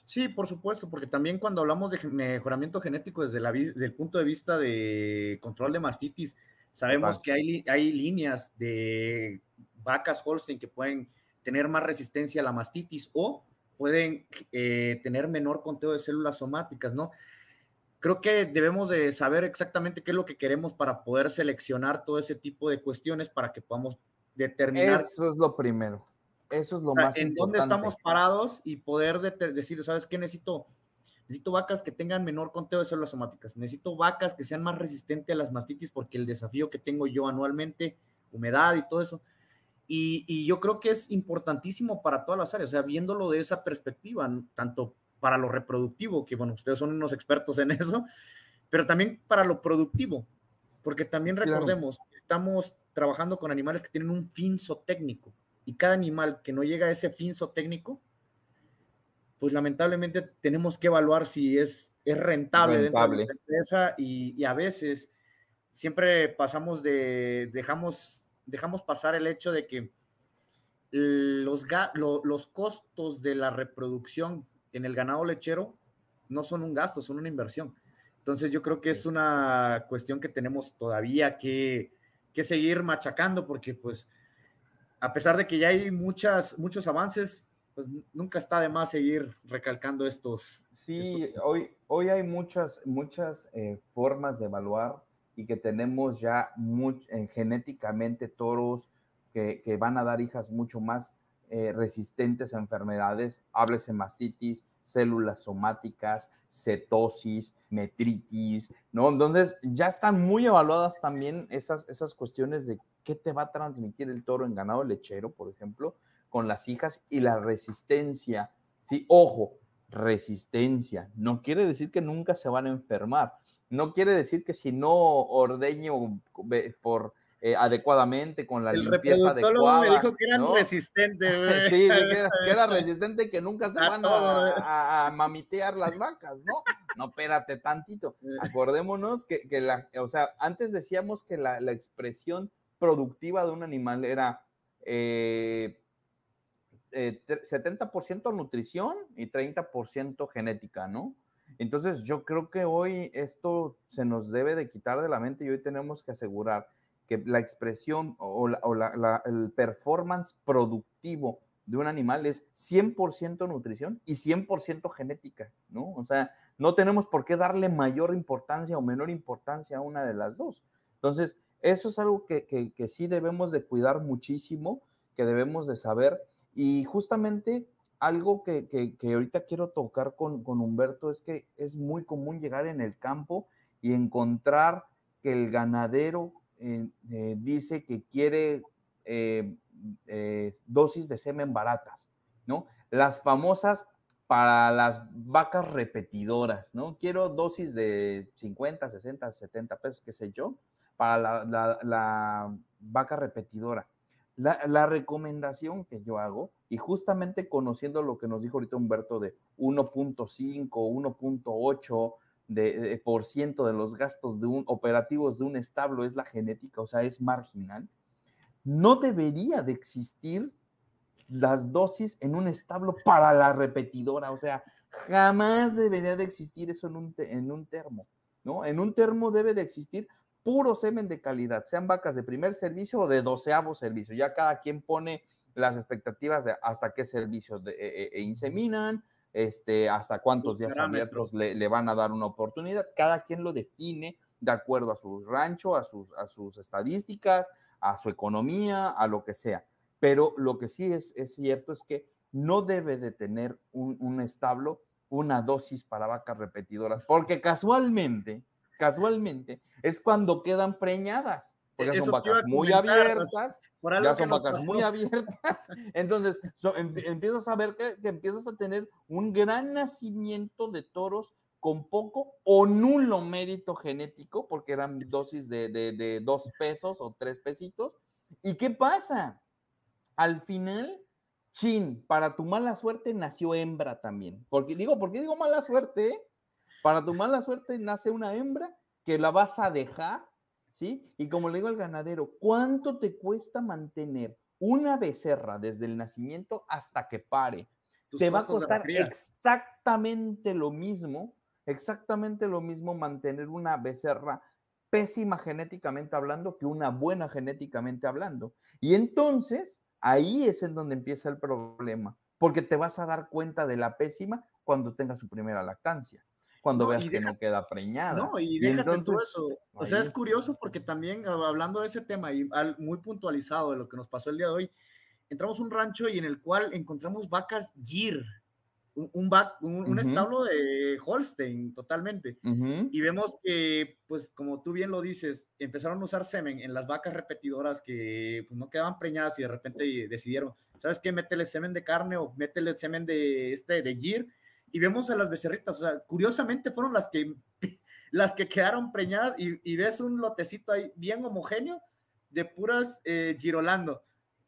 Sí, por supuesto, porque también cuando hablamos de mejoramiento genético desde, la, desde el punto de vista de control de mastitis, sabemos que hay, hay líneas de vacas Holstein que pueden tener más resistencia a la mastitis o pueden eh, tener menor conteo de células somáticas, ¿no? creo que debemos de saber exactamente qué es lo que queremos para poder seleccionar todo ese tipo de cuestiones para que podamos determinar. Eso es lo primero. Eso es lo más en importante. En dónde estamos parados y poder decir, ¿sabes qué? Necesito, necesito vacas que tengan menor conteo de células somáticas. Necesito vacas que sean más resistentes a las mastitis porque el desafío que tengo yo anualmente, humedad y todo eso. Y, y yo creo que es importantísimo para todas las áreas, o sea, viéndolo de esa perspectiva, tanto para lo reproductivo, que bueno, ustedes son unos expertos en eso, pero también para lo productivo, porque también recordemos, claro. estamos trabajando con animales que tienen un fin técnico y cada animal que no llega a ese fin técnico, pues lamentablemente tenemos que evaluar si es, es rentable, rentable. dentro de la empresa y, y, a veces siempre pasamos de, dejamos, dejamos pasar el hecho de que los, lo, los costos de la reproducción en el ganado lechero no son un gasto, son una inversión. Entonces yo creo que es una cuestión que tenemos todavía que, que seguir machacando porque pues a pesar de que ya hay muchas, muchos avances, pues nunca está de más seguir recalcando estos. Sí, estos... Hoy, hoy hay muchas, muchas eh, formas de evaluar y que tenemos ya muy, eh, genéticamente toros que, que, van a dar hijas mucho más eh, resistentes a enfermedades, háblese mastitis, células somáticas, cetosis, metritis, ¿no? Entonces ya están muy evaluadas también esas, esas cuestiones de qué te va a transmitir el toro en ganado lechero, por ejemplo, con las hijas y la resistencia. Sí, ojo, resistencia. No quiere decir que nunca se van a enfermar. No quiere decir que si no ordeño por eh, adecuadamente, con la el limpieza adecuada. me dijo que eran ¿no? resistentes. sí, que era, que era, resistente, que nunca se van a, a, a, mamitear las vacas, ¿no? No, espérate tantito. Acordémonos que, que la, o sea, antes decíamos que la, la expresión productiva de un animal era eh, eh, 70% nutrición y 30% genética, ¿no? Entonces yo creo que hoy esto se nos debe de quitar de la mente y hoy tenemos que asegurar que la expresión o, la, o la, la, el performance productivo de un animal es 100% nutrición y 100% genética, ¿no? O sea, no tenemos por qué darle mayor importancia o menor importancia a una de las dos. Entonces, eso es algo que, que, sí debemos de cuidar muchísimo, que debemos de saber. Y justamente algo que, que ahorita quiero tocar con, con, Humberto es que es muy común llegar en el campo y encontrar que el ganadero eh, eh, dice que quiere eh, dosis de semen baratas, ¿no? Las famosas para las vacas repetidoras, ¿no? Quiero dosis de 50, 60, 70 pesos, qué sé yo, para la, vaca repetidora. La, recomendación que yo hago, y justamente conociendo lo que nos dijo ahorita Humberto de 1.5, 1.8 de, ciento de los gastos de un, operativos de un establo es la genética, o sea, es marginal, no debería de existir las dosis en un establo para la repetidora, o sea, jamás debería de existir eso en un, en un termo, ¿no? En un termo debe de existir puro semen de calidad, sean vacas de primer servicio o de doceavo servicio, ya cada quien pone las expectativas de hasta qué servicio de, e, e, e inseminan, este, hasta cuántos días abiertos le, van a dar una oportunidad. Cada quien lo define de acuerdo a su rancho, a sus, a sus estadísticas, a su economía, a lo que sea. Pero lo que sí es, es cierto es que no debe de tener un, un establo una dosis para vacas repetidoras, porque casualmente, casualmente, es cuando quedan preñadas. Porque son vacas muy abiertas, ya son vacas muy abiertas. Entonces, em, empiezas a ver que, empiezas a tener un gran nacimiento de toros con poco o nulo mérito genético, porque eran dosis de, de, dos pesos o tres pesitos. ¿Y qué pasa? Al final, chin, para tu mala suerte nació hembra también. Porque digo, ¿por qué digo mala suerte? Para tu mala suerte nace una hembra que la vas a dejar ¿sí? Y como le digo al ganadero, ¿cuánto te cuesta mantener una becerra desde el nacimiento hasta que pare? te va a costar exactamente lo mismo, exactamente lo mismo mantener una becerra pésima genéticamente hablando que una buena genéticamente hablando. Y entonces ahí es en donde empieza el problema, porque te vas a dar cuenta de la pésima cuando tenga su primera lactancia cuando veas que no queda preñada. No, y, déjate todo eso. O sea, es curioso porque también ah, hablando de ese tema y muy puntualizado de lo que nos pasó el día de hoy, entramos a un rancho y en el cual encontramos vacas Gir, un, un, establo de Holstein totalmente. Y vemos que, pues como tú bien lo dices, empezaron a usar semen en las vacas repetidoras que pues, no quedaban preñadas y de repente decidieron, ¿sabes qué? Métele semen de carne o métele semen de, este, de Gir y vemos a las becerritas, o sea, curiosamente fueron las que, las que quedaron preñadas y, ves un lotecito ahí bien homogéneo de puras eh, girolando.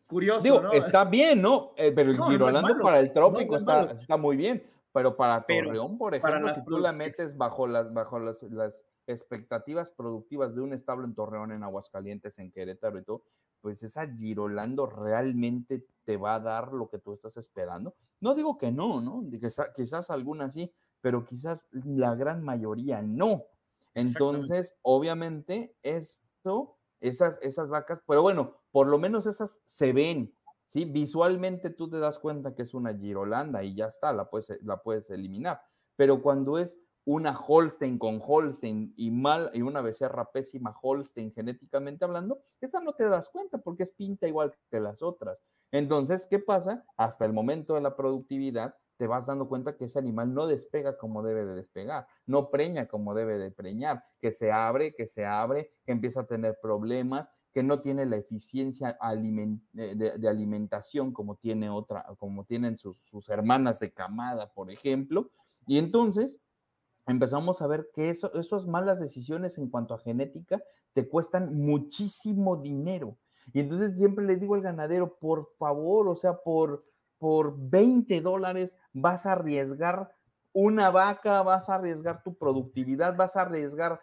Curioso, ¿no? Está bien, ¿no? Eh, pero el girolando para el trópico está, está, muy bien, pero para Torreón, por ejemplo, si tú la metes bajo las, bajo las, las expectativas productivas de un establo en Torreón, en Aguascalientes, en Querétaro y todo, pues esa Girolando realmente te va a dar lo que tú estás esperando. No digo que no, ¿no? Quizás, quizás algunas sí, pero quizás la gran mayoría no. Entonces, obviamente, esto, esas, esas vacas, pero bueno, por lo menos esas se ven, ¿sí? Visualmente tú te das cuenta que es una Girolanda y ya está, la puedes, la puedes eliminar. Pero cuando es una Holstein con Holstein y mal y una becerra pésima Holstein genéticamente hablando, esa no te das cuenta porque es pinta igual que las otras. Entonces, ¿qué pasa? Hasta el momento de la productividad te vas dando cuenta que ese animal no despega como debe de despegar, no preña como debe de preñar, que se abre, que se abre, que empieza a tener problemas, que no tiene la eficiencia de, alimentación como tiene otra, como tienen sus, sus hermanas de camada, por ejemplo. Y entonces empezamos a ver que eso, esas malas decisiones en cuanto a genética te cuestan muchísimo dinero. Y entonces siempre le digo al ganadero, por favor, o sea, por, por 20 dólares vas a arriesgar una vaca, vas a arriesgar tu productividad, vas a arriesgar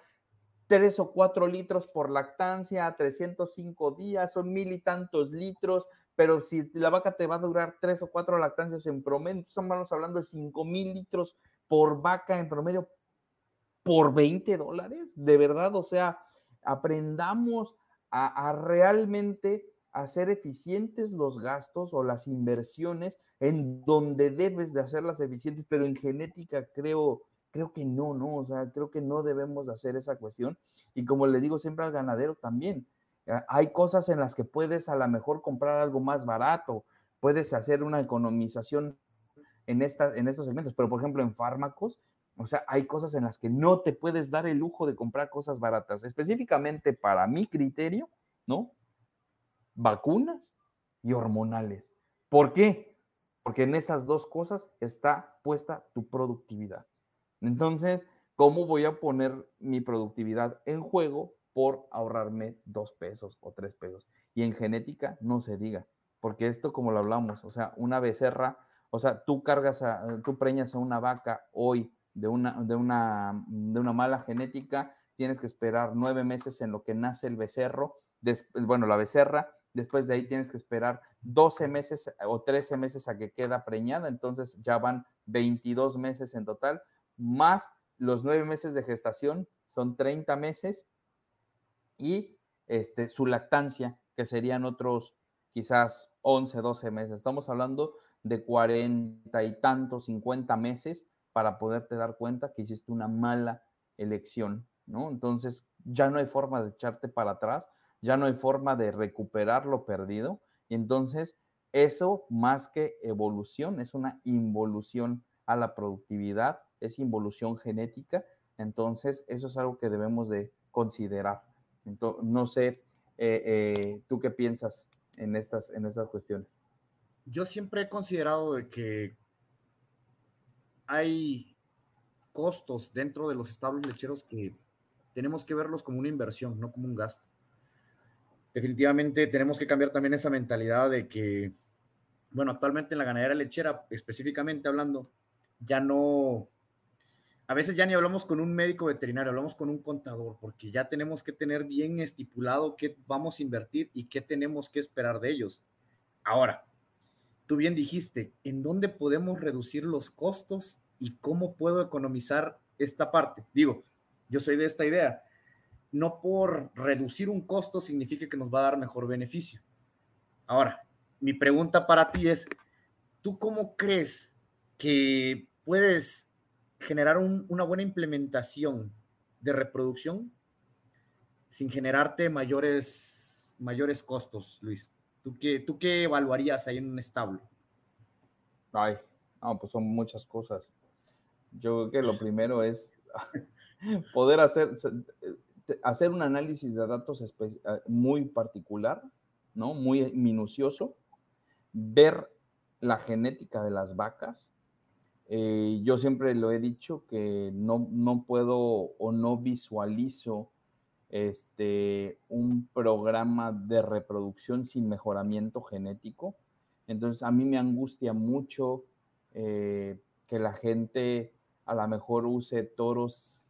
tres o cuatro litros por lactancia, 305 días, son mil y tantos litros, pero si la vaca te va a durar tres o cuatro lactancias en promedio, estamos hablando de cinco mil litros por vaca en promedio por 20 dólares, de verdad, o sea, aprendamos a, realmente hacer eficientes los gastos o las inversiones en donde debes de hacerlas eficientes, pero en genética creo Creo que no, no, o sea, creo que no debemos hacer esa cuestión. Y como le digo siempre al ganadero también, hay cosas en las que puedes a lo mejor comprar algo más barato, puedes hacer una economización en, esta, en estos segmentos, pero por ejemplo en fármacos, o sea, hay cosas en las que no te puedes dar el lujo de comprar cosas baratas. Específicamente para mi criterio, ¿no? Vacunas y hormonales. ¿Por qué? Porque en esas dos cosas está puesta tu productividad. Entonces, ¿cómo voy a poner mi productividad en juego por ahorrarme dos pesos o tres pesos? Y en genética no se diga, porque esto como lo hablamos, o sea, una becerra, o sea, tú cargas, a, tú preñas a una vaca hoy de una, de una, de una mala genética, tienes que esperar nueve meses en lo que nace el becerro, bueno, la becerra, después de ahí tienes que esperar 12 meses o 13 meses a que queda preñada, entonces ya van 22 meses en total, más los nueve meses de gestación, son 30 meses, y este, su lactancia, que serían otros quizás 11, 12 meses. Estamos hablando de 40 y tantos, 50 meses para poderte dar cuenta que hiciste una mala elección, ¿no? Entonces ya no hay forma de echarte para atrás, ya no hay forma de recuperar lo perdido. Y entonces eso más que evolución es una involución a la productividad, es involución genética. Entonces eso es algo que debemos de considerar. Entonces, no sé, eh, eh, ¿tú qué piensas en estas, en estas cuestiones? Yo siempre he considerado de que hay costos dentro de los establos lecheros que tenemos que verlos como una inversión, no como un gasto. Definitivamente tenemos que cambiar también esa mentalidad de que, bueno, actualmente en la ganadera lechera, específicamente hablando, ya no, a veces ya ni hablamos con un médico veterinario, hablamos con un contador, porque ya tenemos que tener bien estipulado qué vamos a invertir y qué tenemos que esperar de ellos. Ahora, tú bien dijiste, ¿en dónde podemos reducir los costos y cómo puedo economizar esta parte? Digo, yo soy de esta idea. No por reducir un costo significa que nos va a dar mejor beneficio. Ahora, mi pregunta para ti es, ¿tú cómo crees que puedes generar una buena implementación de reproducción sin generarte mayores, mayores costos, Luis? ¿Tú qué, ¿Tú qué evaluarías ahí en un establo? Ay, no, pues son muchas cosas. Yo creo que lo primero es poder hacer, hacer un análisis de datos muy particular, ¿no? Muy minucioso, ver la genética de las vacas. Eh, yo siempre lo he dicho que no, no puedo o no visualizo este, un programa de reproducción sin mejoramiento genético. Entonces, a mí me angustia mucho eh, que la gente a lo mejor use toros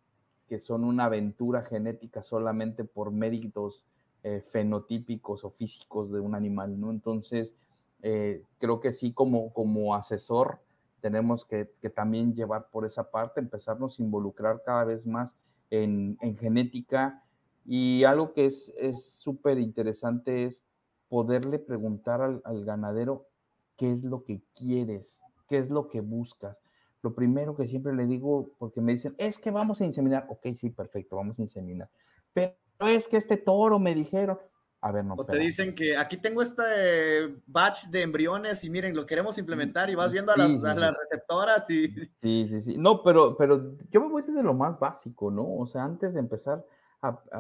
que son una aventura genética solamente por méritos eh, fenotípicos o físicos de un animal, ¿no? Entonces, eh, creo que sí, como, como asesor, tenemos que, también llevar por esa parte, empezarnos a involucrar cada vez más en, en genética, y algo que es súper interesante es poderle preguntar al, ganadero qué es lo que quieres, qué es lo que buscas. Lo primero que siempre le digo, porque me dicen, es que vamos a inseminar. Ok, sí, perfecto, vamos a inseminar. Pero es que este toro me dijeron, a ver, no. O te dicen que aquí tengo este batch de embriones y miren, lo queremos implementar y vas viendo a, las, las, receptoras y... Sí, sí, sí. No, pero, pero yo me voy desde lo más básico, ¿no? O sea, antes de empezar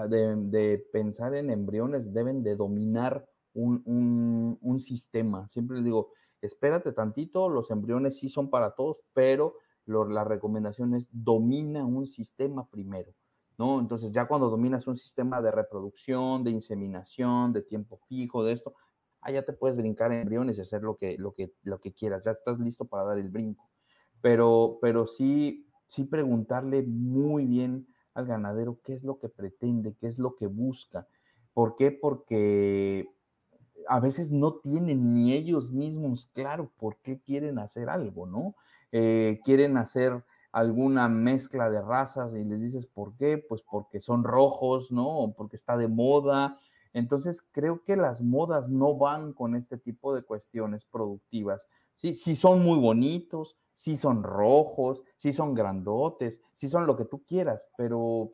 de, pensar en embriones, deben de dominar un, sistema. Siempre les digo, espérate tantito, los embriones sí son para todos, pero la recomendación es domina un sistema primero. ¿no? Entonces ya cuando dominas un sistema de reproducción, de inseminación, de tiempo fijo, de esto, allá te puedes brincar embriones y hacer lo que, lo que, lo que quieras, ya estás listo para dar el brinco. Pero, pero sí, sí preguntarle muy bien al ganadero qué es lo que pretende, qué es lo que busca. ¿Por qué? Porque a veces no tienen ni ellos mismos claro por qué quieren hacer algo, ¿no? Eh, quieren hacer alguna mezcla de razas y les dices por qué, pues porque son rojos, ¿no? Porque está de moda. Entonces creo que las modas no van con este tipo de cuestiones productivas. Sí, sí son muy bonitos, sí son rojos, sí son grandotes, sí son lo que tú quieras, pero,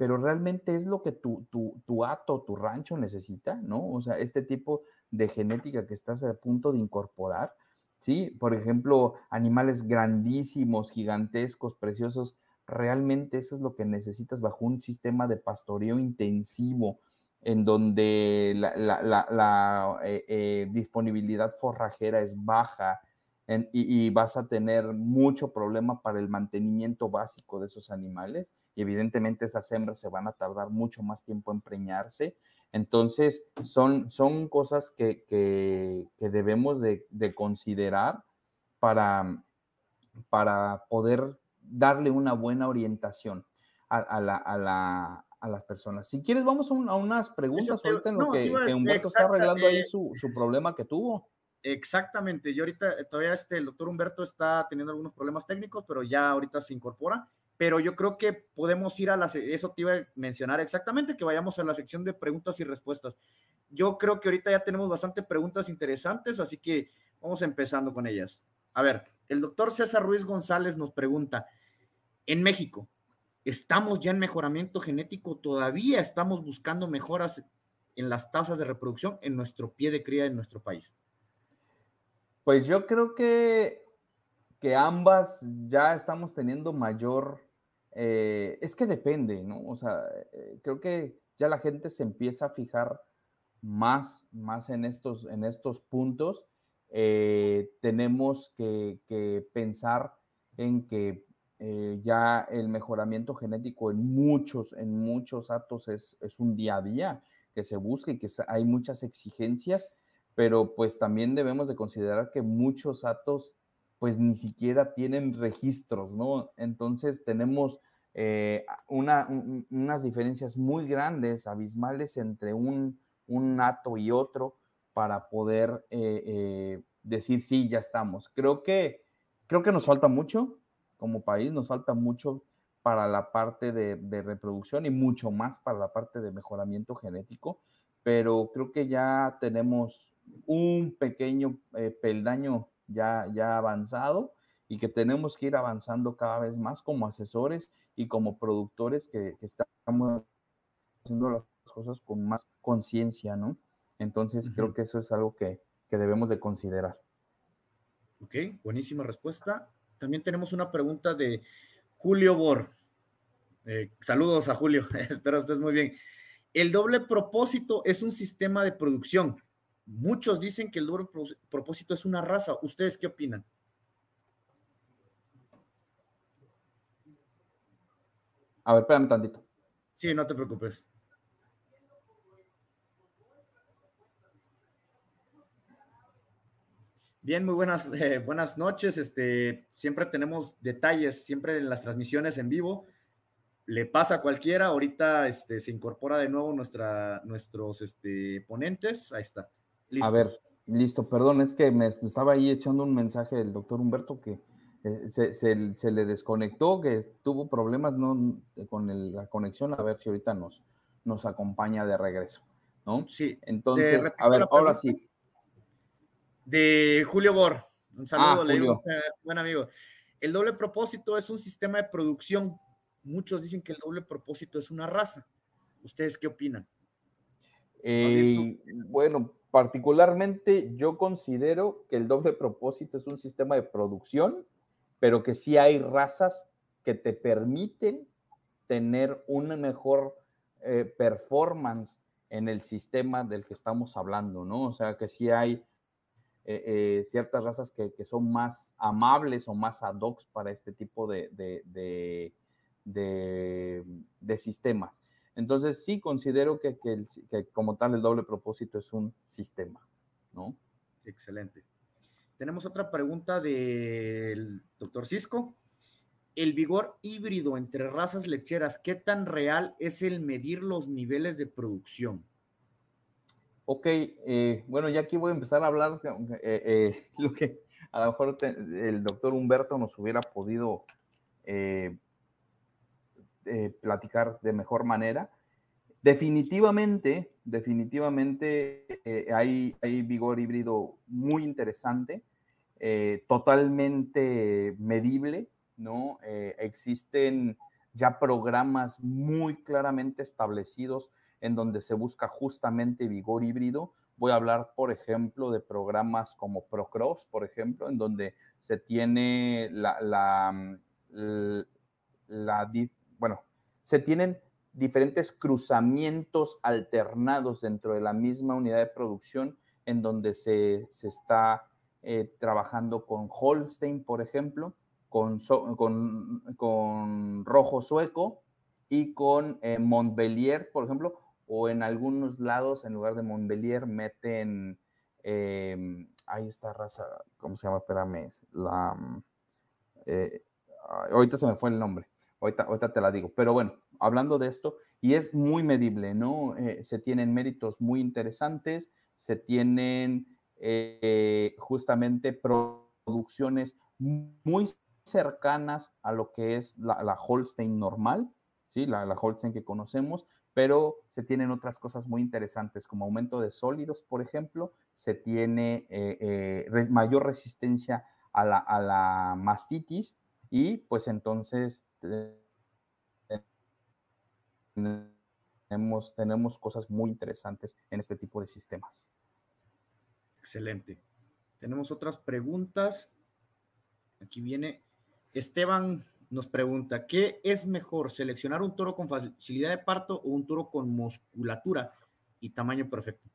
pero realmente es lo que tu, tu, tu hato, tu rancho necesita, ¿no? O sea, este tipo de genética que estás a punto de incorporar, ¿sí? Por ejemplo, animales grandísimos, gigantescos, preciosos, realmente eso es lo que necesitas bajo un sistema de pastoreo intensivo, en donde la, eh, eh, disponibilidad forrajera es baja y, vas a tener mucho problema para el mantenimiento básico de esos animales y evidentemente esas hembras se van a tardar mucho más tiempo en preñarse. Entonces, son, son cosas que, debemos de, considerar para, para poder darle una buena orientación a, la, a las personas. Si quieres, vamos a, unas preguntas ahorita en lo que, Humberto está arreglando ahí su, problema que tuvo. Exactamente, yo ahorita eh, todavía este, el doctor Humberto está teniendo algunos problemas técnicos, pero ya ahorita se incorpora. Pero yo creo que podemos ir a la, eso te iba a mencionar exactamente, que vayamos a la sección de preguntas y respuestas. Yo creo que ahorita ya tenemos bastante preguntas interesantes, así que vamos empezando con ellas. A ver, el doctor César Ruiz González nos pregunta, en México, estamos ya en mejoramiento genético, todavía estamos buscando mejoras en las tasas de reproducción en nuestro pie de cría en nuestro país. Pues yo creo que, que ambas ya estamos teniendo mayor, eh, es que depende, ¿no? O sea, eh, creo que ya la gente se empieza a fijar más, más en, estos, en estos puntos. Eh, tenemos que, pensar en que ya el mejoramiento genético en muchos, en muchos atos es, un día a día que se busca y que hay muchas exigencias, pero pues también debemos de considerar que muchos atos pues ni siquiera tienen registros, ¿no? Entonces tenemos eh, unas diferencias muy grandes, abismales entre un, un ato y otro para poder eh, decir sí, ya estamos. Creo que, creo que nos falta mucho, como país, nos falta mucho para la parte de, reproducción y mucho más para la parte de mejoramiento genético, pero creo que ya tenemos un pequeño eh, peldaño ya, ya avanzado y que tenemos que ir avanzando cada vez más como asesores y como productores que, estamos haciendo las cosas con más conciencia, ¿no? Entonces creo que eso es algo que, que debemos de considerar. Ok, buenísima respuesta. También tenemos una pregunta de Julio Bor. Eh, saludos a Julio, espero estés muy bien. El doble propósito es un sistema de producción. Muchos dicen que el doble propósito es una raza. ¿Ustedes qué opinan? A ver, espérame tantito. Sí, no te preocupes. Bien, muy buenas, eh, buenas noches. Este, siempre tenemos detalles, siempre en las transmisiones en vivo. Le pasa a cualquiera. Ahorita este, se incorpora de nuevo nuestra, nuestros este, ponentes. Ahí está. Listo. A ver, listo. Perdón, es que me, estaba ahí echando un mensaje del doctor Humberto que eh, se, le desconectó, que tuvo problemas ¿no? con la conexión. A ver si ahorita nos, nos acompaña de regreso. ¿no? Sí. Entonces, a ver, ahora sí de Julio Bor. Un saludo, ah, le digo, buen amigo. El doble propósito es un sistema de producción. Muchos dicen que el doble propósito es una raza. ¿Ustedes qué opinan? Eh, bueno, particularmente yo considero que el doble propósito es un sistema de producción, pero que sí hay razas que te permiten tener una mejor eh, performance en el sistema del que estamos hablando, ¿no? O sea, que sí hay eh, eh, ciertas razas que, son más amables o más ad hoc para este tipo de, de, sistemas. Entonces, sí considero que, como tal el doble propósito es un sistema, ¿no? Excelente. Tenemos otra pregunta del doctor Cisco. El vigor híbrido entre razas lecheras, ¿qué tan real es el medir los niveles de producción? Ok, eh, bueno, ya aquí voy a empezar a hablar eh, eh, lo que a lo mejor el doctor Humberto nos hubiera podido platicar de mejor manera. Definitivamente, definitivamente hay, hay vigor híbrido muy interesante. eh, totalmente medible, ¿no? Eh, existen ya programas muy claramente establecidos en donde se busca justamente vigor híbrido. Voy a hablar, por ejemplo, de programas como Procross, por ejemplo, en donde se tiene la, la, la bueno, se tienen diferentes cruzamientos alternados dentro de la misma unidad de producción en donde se, se está eh, trabajando con Holstein, por ejemplo, con, con, con Rojo Sueco y con eh, Montbellier, por ejemplo, o en algunos lados, en lugar de Montbellier, meten, eh, ahí está raza, ¿cómo se llama? Espérame, la, eh, ahorita se me fue el nombre, ahorita, te la digo, pero bueno, hablando de esto, y es muy medible, ¿no? Eh, se tienen méritos muy interesantes, se tienen eh, justamente producciones muy cercanas a lo que es la, Holstein normal, ¿sí? La, Holstein que conocemos, pero se tienen otras cosas muy interesantes como aumento de sólidos, por ejemplo, se tiene eh, mayor resistencia a la, a la mastitis y pues entonces tenemos, tenemos cosas muy interesantes en este tipo de sistemas. Excelente. Tenemos otras preguntas. Aquí viene Esteban nos pregunta, ¿qué es mejor, seleccionar un toro con facilidad de parto o un toro con musculatura y tamaño perfecto?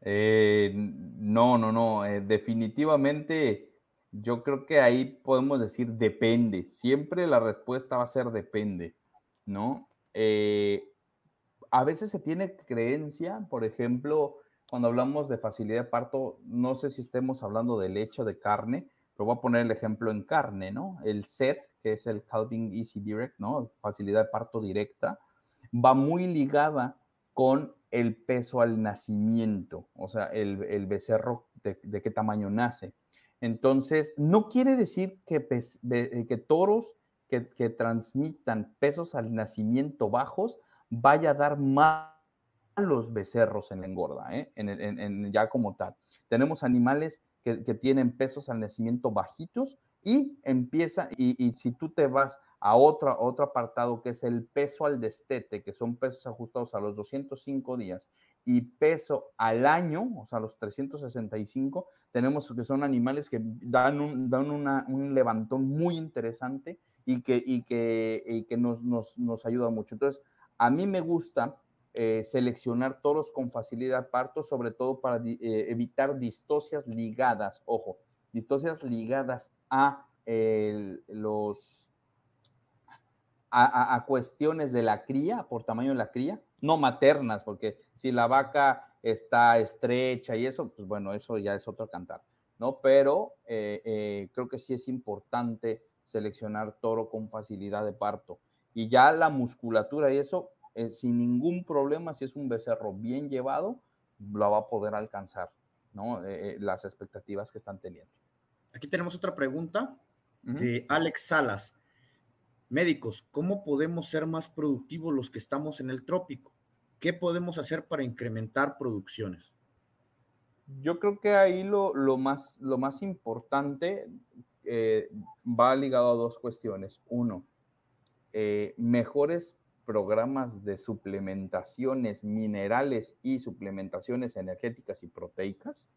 Eh, no, no, no, eh, definitivamente yo creo que ahí podemos decir depende, siempre la respuesta va a ser depende, ¿no? Eh, a veces se tiene creencia, por ejemplo, cuando hablamos de facilidad de parto, no sé si estemos hablando de leche o de carne, pero voy a poner el ejemplo en carne, ¿no? El SET, que es el Calvin Easy Direct, ¿no? Facilidad de parto directa, va muy ligada con el peso al nacimiento, o sea, el, becerro de, qué tamaño nace. Entonces, no quiere decir que, toros que, transmitan pesos al nacimiento bajos vaya a dar más los becerros en la engorda, ¿eh? ya como tal. Tenemos animales que, tienen pesos al nacimiento bajitos y empieza, y, si tú te vas a otro, otro apartado que es el peso al destete, que son pesos ajustados a los 205 días, y peso al año, o sea, los 365, tenemos que son animales que dan un, dan un levantón muy interesante y que, y que, que nos, nos, nos, ayuda mucho. Entonces, a mí me gusta eh, seleccionar toros con facilidad parto, sobre todo para eh, evitar distocias ligadas, ojo, distocias ligadas a los a, cuestiones de la cría, por tamaño de la cría, no maternas, porque si la vaca está estrecha y eso, pues bueno, eso ya es otro cantar, ¿no? Pero eh, creo que sí es importante seleccionar toro con facilidad de parto. Y ya la musculatura y eso, eh, sin ningún problema, si es un becerro bien llevado, lo va a poder alcanzar, ¿no? Eh, eh, las expectativas que están teniendo. Aquí tenemos otra pregunta de Alex Salas. Médicos, ¿cómo podemos ser más productivos los que estamos en el trópico? ¿Qué podemos hacer para incrementar producciones? Yo creo que ahí lo, lo, más, lo más importante eh, va ligado a dos cuestiones. Uno, eh, mejores programas de suplementaciones minerales y suplementaciones energéticas y proteicas,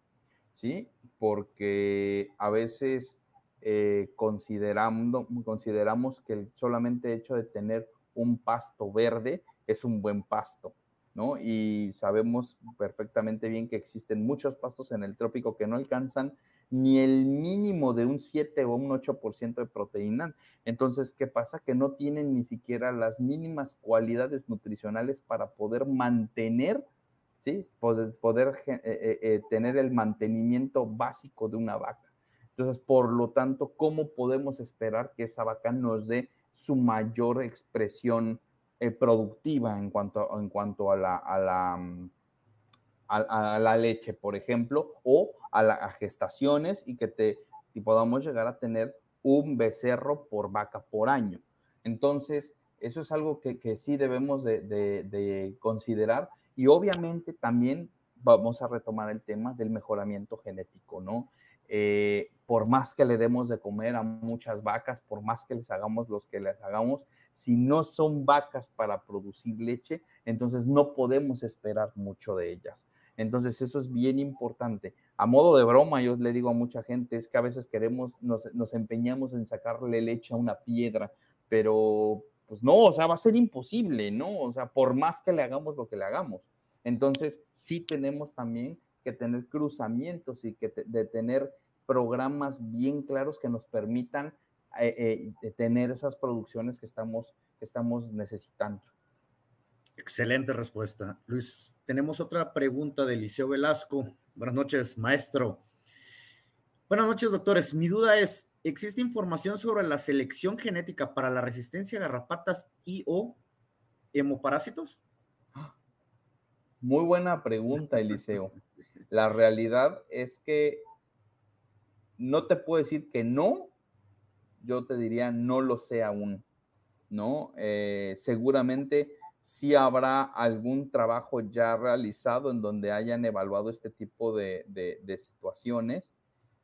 ¿sí? Porque a veces eh, considerando, consideramos que el solamente hecho de tener un pasto verde es un buen pasto, ¿no? Y sabemos perfectamente bien que existen muchos pastos en el trópico que no alcanzan ni el mínimo de un 7 o un 8% de proteína. Entonces, ¿qué pasa? Que no tienen ni siquiera las mínimas cualidades nutricionales para poder mantener, ¿sí? Poder, poder eh, eh, eh, tener el mantenimiento básico de una vaca. Entonces, por lo tanto, ¿cómo podemos esperar que esa vaca nos dé su mayor expresión productiva en cuanto, en cuanto a la, a la mm, a, la leche, por ejemplo, o a, las gestaciones y que te podamos llegar a tener un becerro por vaca por año. Entonces, eso es algo que, que sí debemos de, de, considerar y obviamente también vamos a retomar el tema del mejoramiento genético, ¿no? Eh, por más que le demos de comer a muchas vacas, por más que les hagamos los que les hagamos, si no son vacas para producir leche, entonces no podemos esperar mucho de ellas. Entonces eso es bien importante. A modo de broma, yo le digo a mucha gente, es que a veces queremos, nos, nos empeñamos en sacarle leche a una piedra, pero pues no, o sea, va a ser imposible, ¿no? O sea, por más que le hagamos lo que le hagamos. Entonces, sí tenemos también que tener cruzamientos y que de tener programas bien claros que nos permitan eh, eh, tener esas producciones que estamos, que estamos necesitando. Excelente respuesta. Luis, tenemos otra pregunta de Eliseo Velasco. Buenas noches, maestro. Buenas noches, doctores. Mi duda es, ¿existe información sobre la selección genética para la resistencia a garrapatas y o hemoparásitos? Muy buena pregunta, Eliseo. La realidad es que no te puedo decir que no, yo te diría no lo sé aún, ¿no? Eh, seguramente sí habrá algún trabajo ya realizado en donde hayan evaluado este tipo de, situaciones,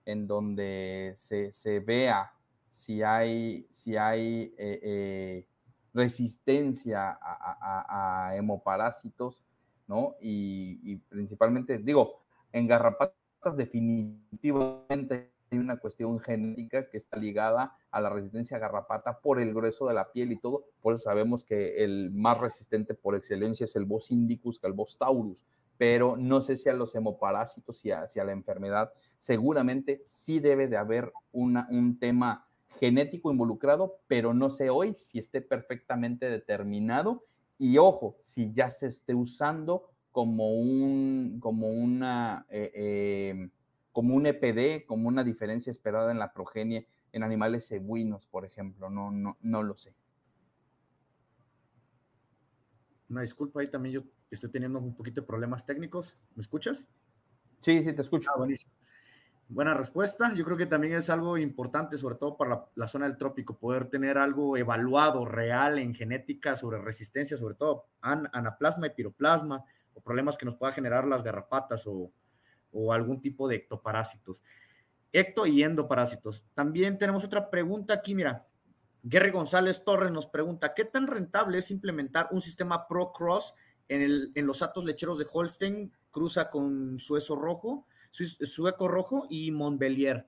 en donde se, vea si hay, si hay eh, eh, resistencia a, hemoparásitos, ¿no? Y, principalmente, digo, en garrapatas definitivamente hay una cuestión genética que está ligada a la resistencia a garrapata por el grueso de la piel y todo. Por eso sabemos que el más resistente por excelencia es el Bos indicus que el Bos taurus. Pero no sé si a los hemoparásitos y a, si a la enfermedad, seguramente sí debe de haber una, un tema genético involucrado, pero no sé hoy si esté perfectamente determinado. Y ojo, si ya se esté usando como, un, como una... Eh, eh, como un EPD, como una diferencia esperada en la progenie en animales ebuinos, por ejemplo. No, no, no lo sé. Una disculpa, ahí también yo estoy teniendo un poquito de problemas técnicos. ¿Me escuchas? Sí, sí, te escucho. Ah, buenísimo. Buena respuesta. Yo creo que también es algo importante, sobre todo para la, zona del trópico, poder tener algo evaluado, real en genética sobre resistencia, sobre todo anaplasma y piroplasma, o problemas que nos pueda generar las garrapatas o, o algún tipo de ectoparásitos. Ecto y endoparásitos. También tenemos otra pregunta aquí, mira. Gary González Torres nos pregunta, ¿qué tan rentable es implementar un sistema Pro Cross en, el, en los atos lecheros de Holstein, cruza con Suezo Rojo, Sueco Rojo y Montbellier?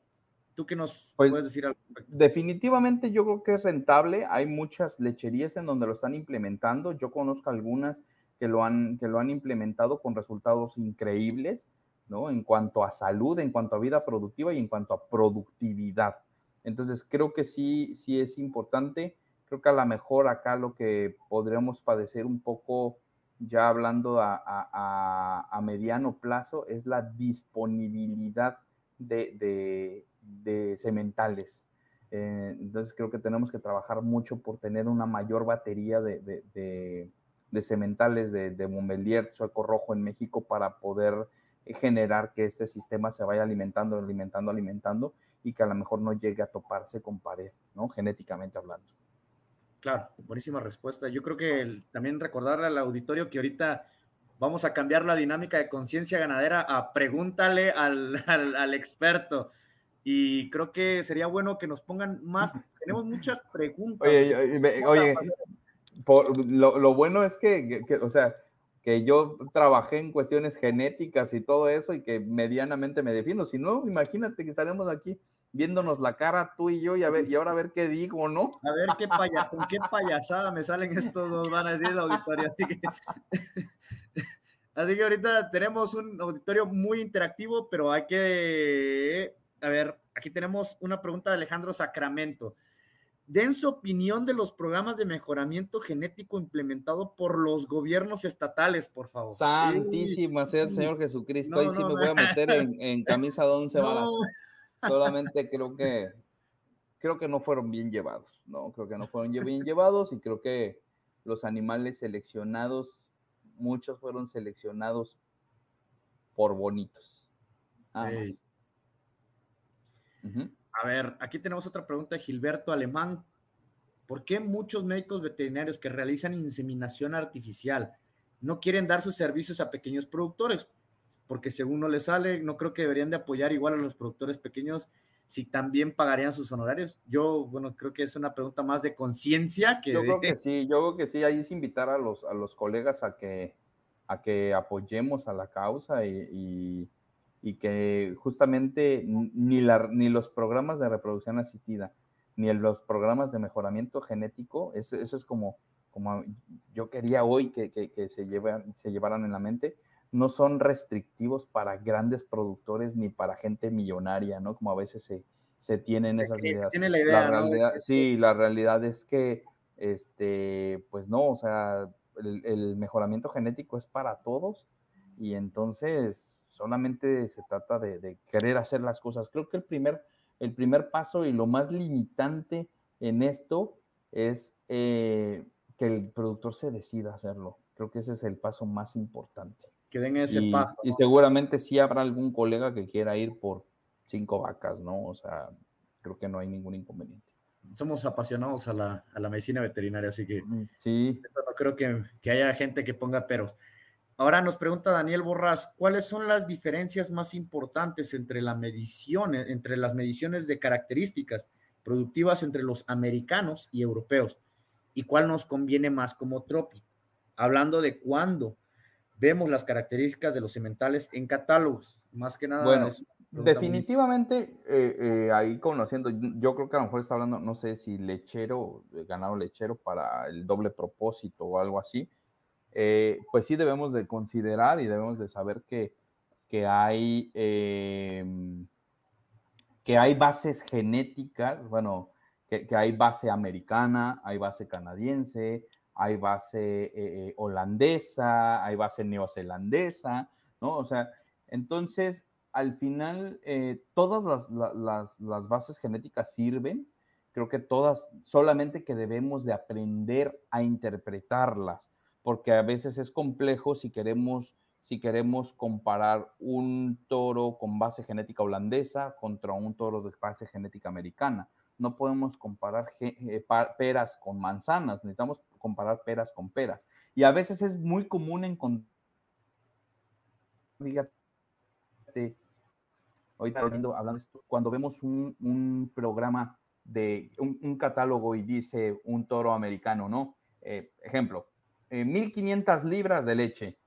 ¿Tú qué nos pues, puedes decir? definitivamente yo creo que es rentable. Hay muchas lecherías en donde lo están implementando. Yo conozco algunas que lo han, que lo han implementado con resultados increíbles. En cuanto a salud, en cuanto a vida productiva y en cuanto a productividad. Entonces, creo que sí, sí es importante. Creo que a lo mejor acá lo que podríamos padecer un poco, ya hablando a, mediano plazo, es la disponibilidad de, de, sementales. Eh, entonces, creo que tenemos que trabajar mucho por tener una mayor batería de, de sementales de, de Montbellier, Sueco Rojo en México para poder generar que este sistema se vaya alimentando, alimentando, alimentando y que a lo mejor no llegue a toparse con pared, ¿no? Genéticamente hablando. Claro, buenísima respuesta. Yo creo que también recordarle al auditorio que ahorita vamos a cambiar la dinámica de conciencia ganadera a pregúntale al, al, experto. Y creo que sería bueno que nos pongan más. Tenemos muchas preguntas. Oye, oye, lo, lo, bueno es que, que, o sea, que yo trabajé en cuestiones genéticas y todo eso y que medianamente me defiendo. Si no, imagínate que estaremos aquí viéndonos la cara tú y yo y, a ver, y ahora a ver qué digo, ¿no? A ver qué paya, con qué payasada me salen estos dos, van a decir la auditoría. Así que, así que ahorita tenemos un auditorio muy interactivo, pero hay que, a ver, aquí tenemos una pregunta de Alejandro Sacramento den su opinión de los programas de mejoramiento genético implementado por los gobiernos estatales, por favor. Santísima sea el Señor Jesucristo. Ahí sí me voy a meter en, camisa de once balas. Solamente creo que creo que no fueron bien llevados, ¿no? Creo que no fueron bien llevados y creo que los animales seleccionados, muchos fueron seleccionados por bonitos. A ver, aquí tenemos otra pregunta de Gilberto Alemán. ¿Por qué muchos médicos veterinarios que realizan inseminación artificial no quieren dar sus servicios a pequeños productores? porque según no le sale, no creo que deberían de apoyar igual a los productores pequeños si también pagarían sus honorarios. Yo, bueno, creo que es una pregunta más de conciencia que... Yo creo que sí, yo creo que sí, ahí es invitar a los, a los colegas a que, a que apoyemos a la causa y, y, que justamente ni, la, ni los programas de reproducción asistida, ni los programas de mejoramiento genético, eso, eso es como, como yo quería hoy que, que, que se, lleven, se llevaran en la mente, no son restrictivos para grandes productores ni para gente millonaria, ¿no? Como a veces se, se tienen esas ideas. Tiene la idea, realidad, Sí, la realidad es que, este, pues no, o sea, el, mejoramiento genético es para todos y entonces solamente se trata de, querer hacer las cosas. Creo que el primer, el primer paso y lo más limitante en esto es eh, que el productor se decida hacerlo. Creo que ese es el paso más importante que den ese y, paso. Y seguramente sí habrá algún colega que quiera ir por cinco vacas, ¿no? O sea, creo que no hay ningún inconveniente. Somos apasionados a la, a la medicina veterinaria, así que mm, sí. Eso no creo que, que haya gente que ponga peros. Ahora nos pregunta Daniel Borras, ¿cuáles son las diferencias más importantes entre la medición, entre las mediciones de características productivas entre los americanos y europeos? ¿Y cuál nos conviene más como tropi? Hablando de cuándo vemos las características de los cementales en catálogos, más que nada. Bueno, definitivamente, eh, eh, ahí conociendo, yo creo que a lo mejor está hablando, no sé si lechero, ganado lechero para el doble propósito o algo así, pues sí debemos de considerar y debemos de saber que, que hay, em, que hay bases genéticas, bueno, que, hay base americana, hay base canadiense, hay base eh, eh, holandesa, hay base neozelandesa, ¿no? O sea, entonces, al final, eh, todas las, las, bases genéticas sirven, creo que todas, solamente que debemos de aprender a interpretarlas, porque a veces es complejo si queremos, si queremos comparar un toro con base genética holandesa contra un toro de base genética americana no podemos comparar eh, peras con manzanas, necesitamos comparar peras con peras. Y a veces es muy común encontrar, fíjate, ahorita hablando, cuando vemos un, programa de un, catálogo y dice un toro americano, ¿no? Eh, ejemplo, 1500 eh, libras de leche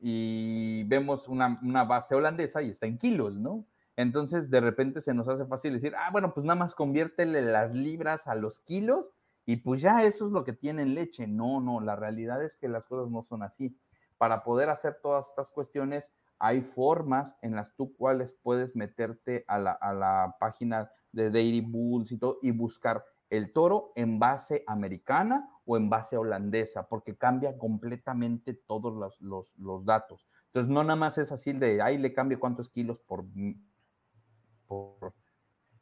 y vemos una, una base holandesa y está en kilos, ¿no? Entonces, de repente se nos hace fácil decir, ah, bueno, pues nada más conviértele las libras a los kilos y pues ya eso es lo que tiene en leche. No, no, la realidad es que las cosas no son así. Para poder hacer todas estas cuestiones, hay formas en las tú cuales puedes meterte a la, a la página de Dairy Bulls y todo y buscar el toro en base americana o en base holandesa, porque cambia completamente todos los, los, los datos. Entonces, no nada más es así de ahí le cambio cuántos kilos por por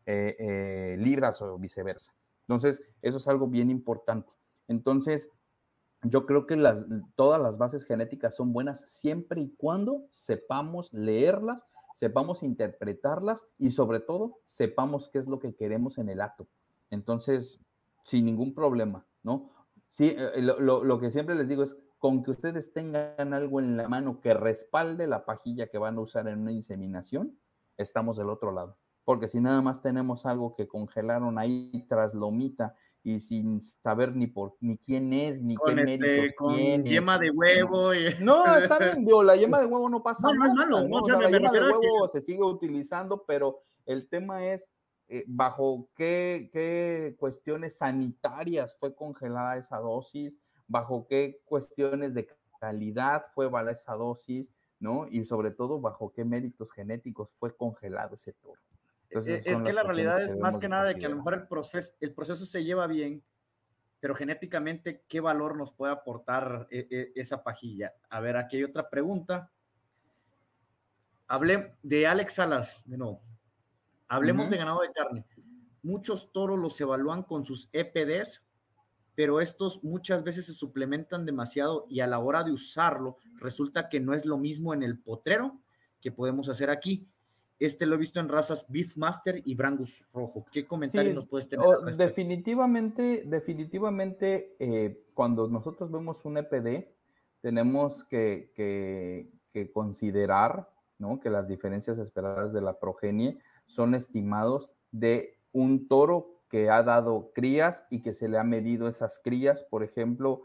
eh, eh, libras o viceversa. Entonces, eso es algo bien importante. Entonces, yo creo que las, todas las bases genéticas son buenas siempre y cuando sepamos leerlas, sepamos interpretarlas y sobre todo sepamos qué es lo que queremos en el acto. Entonces, sin ningún problema, ¿no? Sí, eh, lo, lo, que siempre les digo es, con que ustedes tengan algo en la mano que respalde la pajilla que van a usar en una inseminación, estamos del otro lado. Porque si nada más tenemos algo que congelaron ahí tras lomita y sin saber ni por ni quién es, ni qué este, méritos con yema de huevo. No, está bien, digo, la yema de huevo no pasa nada. No, no, la yema de huevo se sigue utilizando, pero el tema es eh, bajo qué, qué cuestiones sanitarias fue congelada esa dosis, bajo qué cuestiones de calidad fue valada esa dosis, ¿no? Y sobre todo, bajo qué méritos genéticos fue congelado ese toro. E, es que la realidad es más que nada de que a lo mejor el proceso, el proceso se lleva bien, pero genéticamente, ¿qué valor nos puede aportar e, e, esa pajilla? A ver, aquí hay otra pregunta. Hablé de Alex Salas, de nuevo. Hablemos de ganado de carne. Muchos toros los evalúan con sus EPDs, pero estos muchas veces se suplementan demasiado y a la hora de usarlo resulta que no es lo mismo en el potrero que podemos hacer aquí. Este lo he visto en razas Beefmaster y Brangus Rojo. ¿Qué comentario nos puedes tener? definitivamente, definitivamente, eh, cuando nosotros vemos un EPD, tenemos que, considerar ¿no? Que las diferencias esperadas de la progenie son estimados de un toro que ha dado crías y que se le ha medido esas crías, por ejemplo,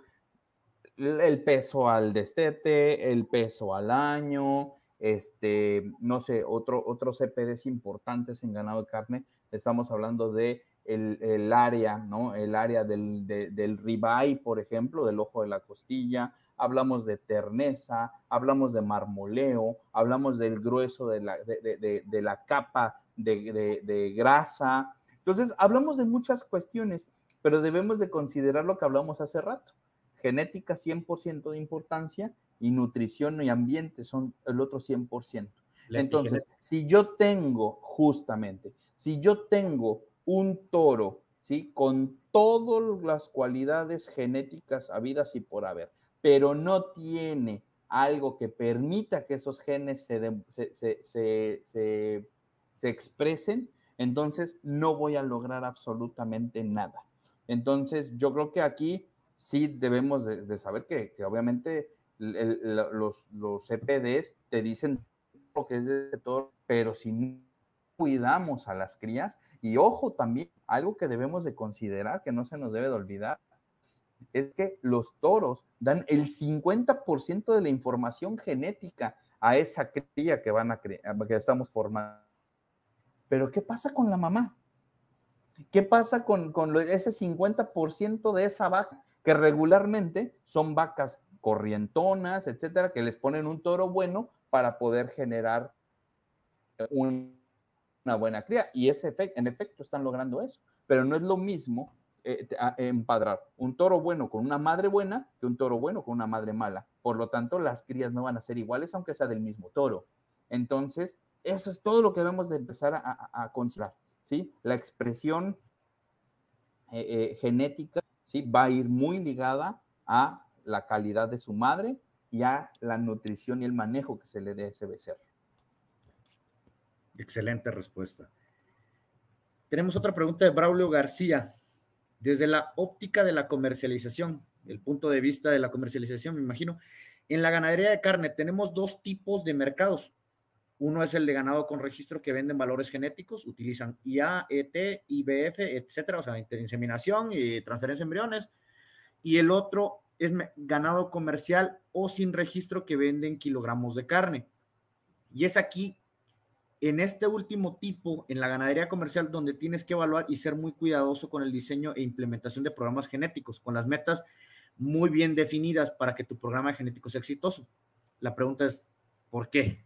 el peso al destete, el peso al año, este, no sé, otro, otros CPDs importantes en ganado de carne, estamos hablando de el, área, ¿no? El área del, del ribeye, por ejemplo, del ojo de la costilla, hablamos de terneza, hablamos de marmoleo, hablamos del grueso de la, de, la capa de, grasa. Entonces, hablamos de muchas cuestiones, pero debemos de considerar lo que hablamos hace rato. Genética 100% de importancia y nutrición y ambiente son el otro 100%. Entonces, si yo tengo justamente, si yo tengo un toro, ¿sí? Con todas las cualidades genéticas habidas y por haber, pero no tiene algo que permita que esos genes se, se, expresen, entonces no voy a lograr absolutamente nada. Entonces, yo creo que aquí sí debemos de, saber que, obviamente los, los CPDs e te dicen lo que es de todo, pero si no cuidamos a las crías, y ojo también, algo que debemos de considerar, que no se nos debe de olvidar, es que los toros dan el 50% de la información genética a esa cría que van a que estamos formando. Pero ¿qué pasa con la mamá? ¿Qué pasa con, con ese 50% de esa vaca que regularmente son vacas corrientonas, etcétera, que les ponen un toro bueno para poder generar un, una buena cría. Y ese efecto, en efecto están logrando eso. Pero no es lo mismo eh, empadrar un toro bueno con una madre buena que un toro bueno con una madre mala. Por lo tanto, las crías no van a ser iguales aunque sea del mismo toro. Entonces, eso es todo lo que debemos de empezar a, considerar. ¿sí? La expresión eh, eh, genética ¿sí? va a ir muy ligada a la calidad de su madre y a la nutrición y el manejo que se le dé a ese becerro. Excelente respuesta. Tenemos otra pregunta de Braulio García. Desde la óptica de la comercialización, el punto de vista de la comercialización, me imagino, en la ganadería de carne tenemos dos tipos de mercados. Uno es el de ganado con registro que venden valores genéticos, utilizan IA, ET, IBF, etcétera, o sea, inseminación y transferencia de embriones. Y el otro es ganado comercial o sin registro que venden kilogramos de carne. Y es aquí en este último tipo, en la ganadería comercial, donde tienes que evaluar y ser muy cuidadoso con el diseño e implementación de programas genéticos, con las metas muy bien definidas para que tu programa genético sea exitoso. La pregunta es, ¿por qué?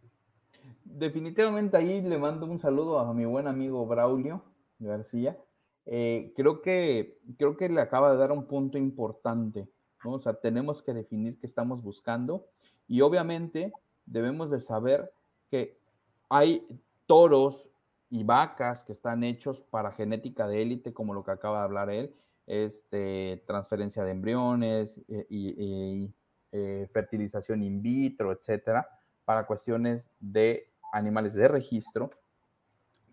Definitivamente ahí le mando un saludo a mi buen amigo Braulio García. Eh, creo, que, creo que le acaba de dar un punto importante, ¿no? O sea, tenemos que definir qué estamos buscando y obviamente debemos de saber que hay toros y vacas que están hechos para genética de élite, como lo que acaba de hablar él, este, transferencia de embriones eh, y, eh, fertilización in vitro, etcétera, para cuestiones de animales de registro,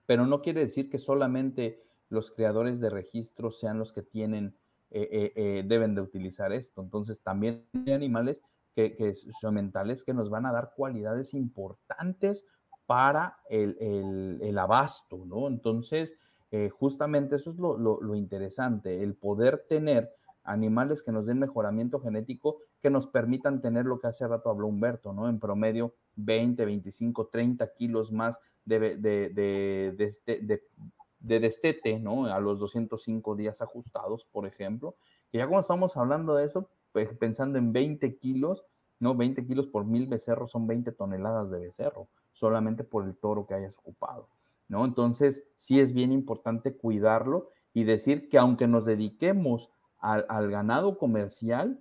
pero no quiere decir que solamente los creadores de registro sean los que tienen, eh, deben de utilizar esto. Entonces, también hay animales que, son mentales que nos van a dar cualidades importantes para el, abasto, ¿no? Entonces, eh, justamente eso es lo, interesante, el poder tener animales que nos den mejoramiento genético, que nos permitan tener lo que hace rato habló Humberto, ¿no? En promedio 20, 25, 30 kilos más de, de, de, este, de, destete, ¿no? A los 205 días ajustados, por ejemplo, que ya cuando estamos hablando de eso, pues pensando en 20 kilos, ¿no? 20 kilos por mil becerros son 20 toneladas de becerro solamente por el toro que hayas ocupado, ¿no? Entonces, sí es bien importante cuidarlo y decir que aunque nos dediquemos al, ganado comercial,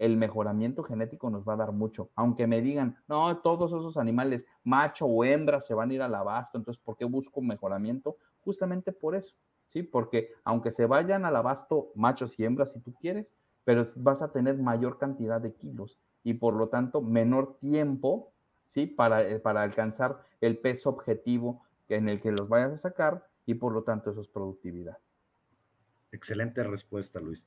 El mejoramiento genético nos va a dar mucho. Aunque me digan, no, todos esos animales, macho o hembra, se van a ir al abasto, entonces, ¿por qué busco mejoramiento? Justamente por eso, ¿sí? Porque aunque se vayan al abasto machos y hembras, si tú quieres, pero vas a tener mayor cantidad de kilos y por lo tanto menor tiempo ¿sí? Para, eh, para alcanzar el peso objetivo en el que los vayas a sacar y por lo tanto eso es productividad. Excelente respuesta, Luis.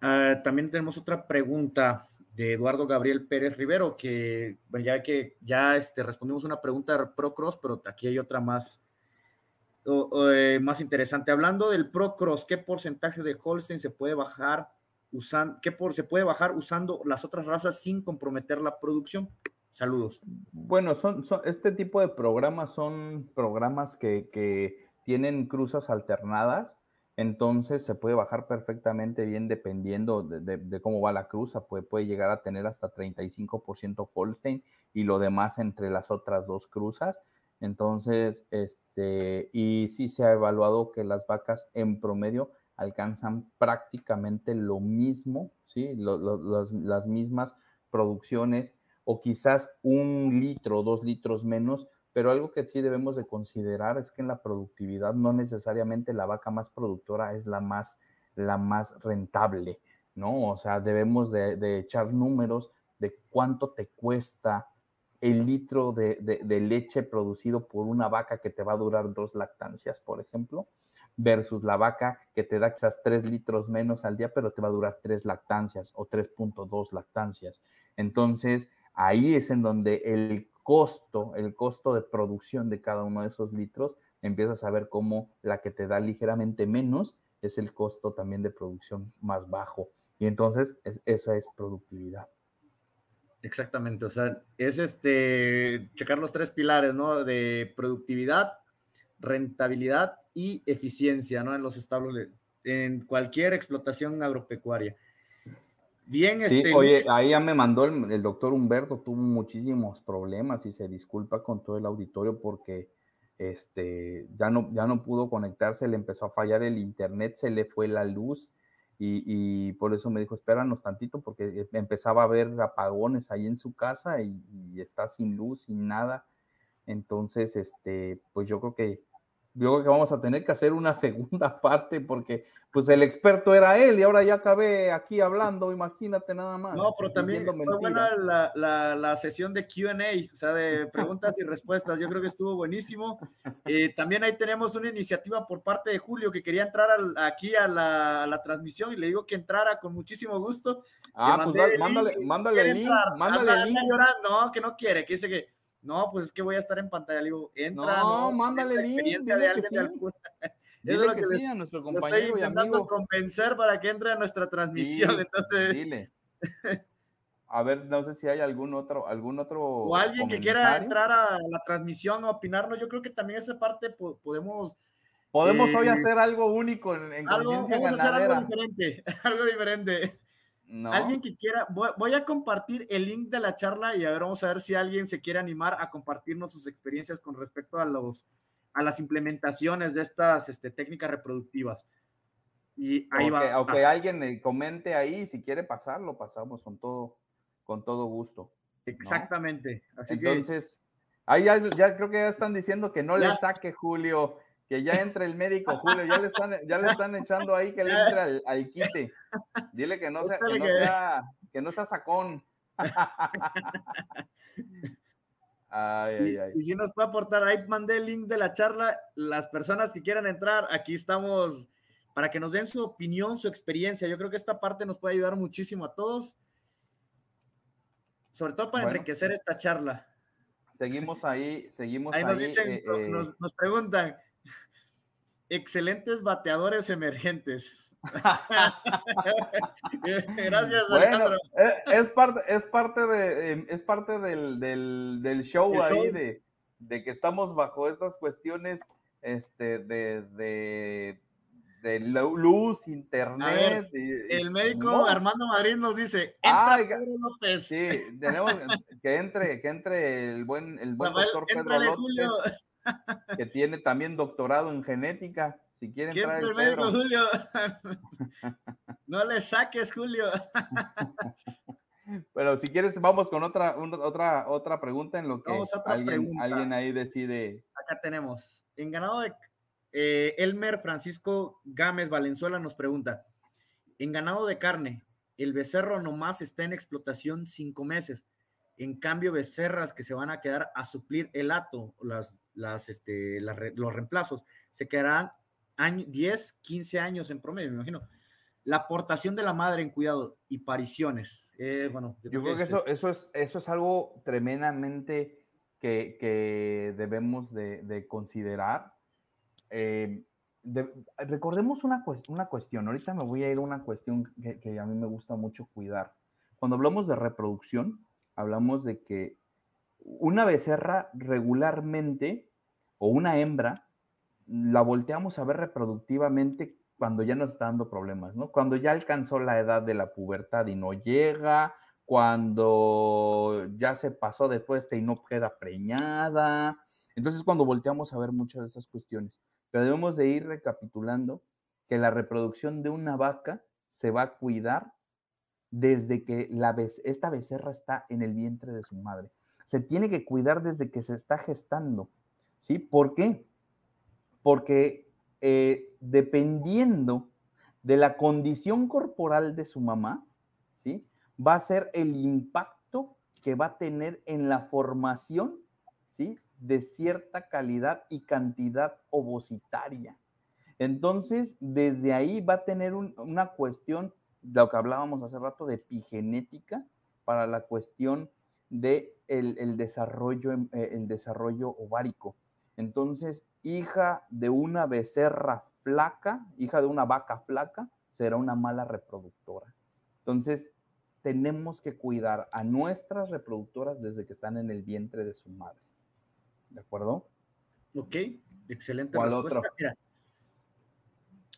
Ah, también tenemos otra pregunta de Eduardo Gabriel Pérez Rivero, que ya que ya este, respondimos una pregunta de Procross, pero aquí hay otra más, eh, más interesante. Hablando del Procross, ¿qué porcentaje de Holstein se puede bajar usando, qué por, se puede bajar usando las otras razas sin comprometer la producción? Saludos. Bueno, son, son este tipo de programas son programas que, que tienen cruzas alternadas entonces se puede bajar perfectamente bien dependiendo de, cómo va la cruza, puede, puede llegar a tener hasta 35% Holstein y lo demás entre las otras dos cruzas. Entonces, este, y sí se ha evaluado que las vacas en promedio alcanzan prácticamente lo mismo, ¿sí? las mismas producciones o quizás un litro, dos litros menos pero algo que sí debemos de considerar es que en la productividad no necesariamente la vaca más productora es la más, la más rentable, ¿no? O sea, debemos de, echar números de cuánto te cuesta el litro de, de, leche producido por una vaca que te va a durar dos lactancias, por ejemplo, versus la vaca que te da quizás tres litros menos al día, pero te va a durar tres lactancias o 3.2 lactancias. Entonces, ahí es en donde el costo, el costo de producción de cada uno de esos litros, empiezas a ver cómo la que te da ligeramente menos es el costo también de producción más bajo. Y entonces esa es productividad. Exactamente, o sea, es este, checar los tres pilares, ¿no? De productividad, rentabilidad y eficiencia, ¿no? En los establos, en cualquier explotación agropecuaria. Bien, este. oye, ahí ya me mandó el, doctor Humberto, tuvo muchísimos problemas y se disculpa con todo el auditorio porque este, ya, no, ya no pudo conectarse, le empezó a fallar el internet, se le fue la luz y, por eso me dijo, espéranos tantito porque empezaba a haber apagones ahí en su casa y, y está sin luz, sin nada. Entonces, este, pues yo creo que yo creo que vamos a tener que hacer una segunda parte porque pues el experto era él y ahora ya acabé aquí hablando, imagínate nada más. No, pero también fue buena la, la, la, sesión de QA, o sea, de preguntas y respuestas, yo creo que estuvo buenísimo. Eh, también ahí tenemos una iniciativa por parte de Julio que quería entrar aquí a la, a la, transmisión y le digo que entrara con muchísimo gusto. Ah, pues mándale, mándale el link, mándale el link. No, que no quiere, que dice que no, pues es que voy a estar en pantalla. Le digo, entra. No, mándale el link. Experiencia de alguien es lo que, sí, a nuestro compañero estoy intentando convencer para que entre a nuestra transmisión. entonces... Dile. A ver, no sé si hay algún otro, algún otro. O alguien que quiera entrar a la transmisión o opinarnos. Yo creo que también esa parte podemos. Podemos hoy eh, hacer algo único en, en conciencia ganadera. algo diferente, algo diferente. Alguien que quiera, voy, a compartir el link de la charla y a ver, vamos a ver si alguien se quiere animar a compartirnos sus experiencias con respecto a los a las implementaciones de estas este, técnicas reproductivas. Y ahí va. O que alguien comente ahí, si quiere pasarlo, pasamos con todo, con todo gusto. Exactamente. Así Entonces, ahí ya, creo que ya están diciendo que no le saque Julio que ya entre el médico Julio, ya le están, ya le están echando ahí que le entre al, al quite. Dile que no sea, que no sea, que no sea sacón. Ay, ay, ay. Y, si nos puede aportar, ahí mandé el link de la charla. Las personas que quieran entrar, aquí estamos para que nos den su opinión, su experiencia. Yo creo que esta parte nos puede ayudar muchísimo a todos, sobre todo para enriquecer esta charla. Seguimos ahí, seguimos ahí. Nos, dicen, eh, eh. nos, nos preguntan, excelentes bateadores emergentes. Gracias, Alejandro. Eh, es, parte, es parte, de, es parte del, del, show ahí De, de, que estamos bajo estas cuestiones este, de, de, de luz, internet. el médico Armando Madrid nos dice, entra Pedro López. Sí, tenemos que entre, que entre el buen, el buen doctor Pedro López que tiene también doctorado en genética. Si quieren entrar el Pedro. Julio. no le saques, Julio. Pero si quieres, vamos con otra, otra, otra pregunta en lo que alguien, alguien, ahí decide. Acá tenemos. En ganado de eh, Elmer Francisco Gámez Valenzuela nos pregunta: En ganado de carne, el becerro nomás está en explotación cinco meses. En cambio, becerras que se van a quedar a suplir el hato, las, las, este, los reemplazos, se quedarán 10, 15 años en promedio, me imagino. la aportación de la madre en cuidado y pariciones. Eh, bueno, yo, creo que, eso, eso, es, eso es algo tremendamente que, debemos de, considerar. Eh, recordemos una, una cuestión, ahorita me voy a ir a una cuestión que, que, a mí me gusta mucho cuidar. Cuando hablamos de reproducción, hablamos de que una becerra regularmente o una hembra la volteamos a ver reproductivamente cuando ya nos está dando problemas, ¿no? Cuando ya alcanzó la edad de la pubertad y no llega, cuando ya se pasó después y no queda preñada. Entonces, cuando volteamos a ver muchas de esas cuestiones, pero debemos de ir recapitulando que la reproducción de una vaca se va a cuidar desde que la esta becerra está en el vientre de su madre. Se tiene que cuidar desde que se está gestando, ¿sí? ¿Por qué? Porque eh, dependiendo de la condición corporal de su mamá, ¿sí? Va a ser el impacto que va a tener en la formación, ¿sí? De cierta calidad y cantidad ovocitaria. Entonces, desde ahí va a tener una cuestión, de lo que hablábamos hace rato, de epigenética para la cuestión de el, desarrollo, eh, el desarrollo ovárico. Entonces, hija de una becerra flaca, hija de una vaca flaca, será una mala reproductora. Entonces, tenemos que cuidar a nuestras reproductoras desde que están en el vientre de su madre. ¿De acuerdo? Ok, excelente respuesta. Mira,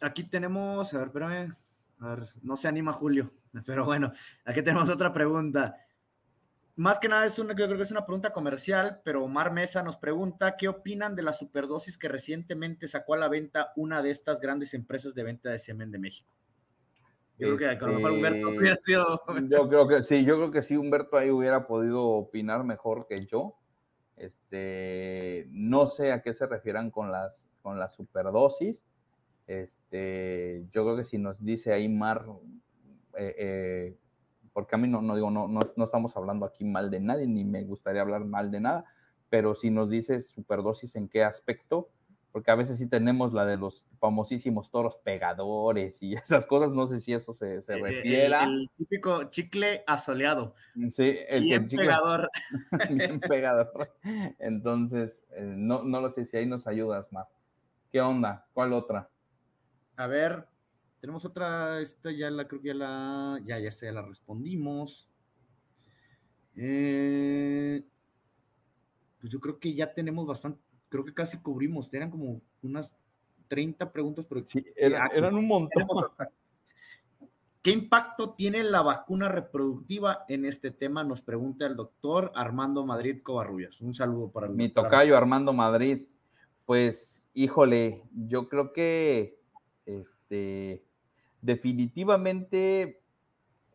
aquí tenemos, a ver, espérame, a ver, no se anima Julio, pero bueno, aquí tenemos otra pregunta más que nada es una, yo creo que es una pregunta comercial, pero Omar Mesa nos pregunta qué opinan de la superdosis que recientemente sacó a la venta una de estas grandes empresas de venta de semen de México. Yo creo que a lo mejor Humberto hubiera este, sido. Yo creo que sí, yo creo que sí, Humberto ahí hubiera podido opinar mejor que yo. Este, no sé a qué se refieran con las, con las superdosis. Este, yo creo que si nos dice ahí Mar, eh, eh, porque a mí no, no digo, no, no, no, estamos hablando aquí mal de nadie, ni me gustaría hablar mal de nada, pero si nos dices superdosis en qué aspecto, porque a veces sí tenemos la de los famosísimos toros pegadores y esas cosas, no sé si eso se, se refiera. El, típico chicle asoleado. Mm, sí, el, bien pegador. bien pegador. Entonces, eh, no, no lo sé si ahí nos ayudas, Mar. ¿Qué onda? ¿Cuál otra? A ver, tenemos otra, esta ya la creo que ya la, ya, ya, ya la respondimos. Eh, pues yo creo que ya tenemos bastante, creo que casi cubrimos, eran como unas 30 preguntas, pero sí, eran un montón. ¿Qué impacto tiene la vacuna reproductiva en este tema? Nos pregunta el doctor Armando Madrid Covarrubias. Un saludo para el Mi tocayo Armando Madrid. Pues, híjole, yo creo que este Definitivamente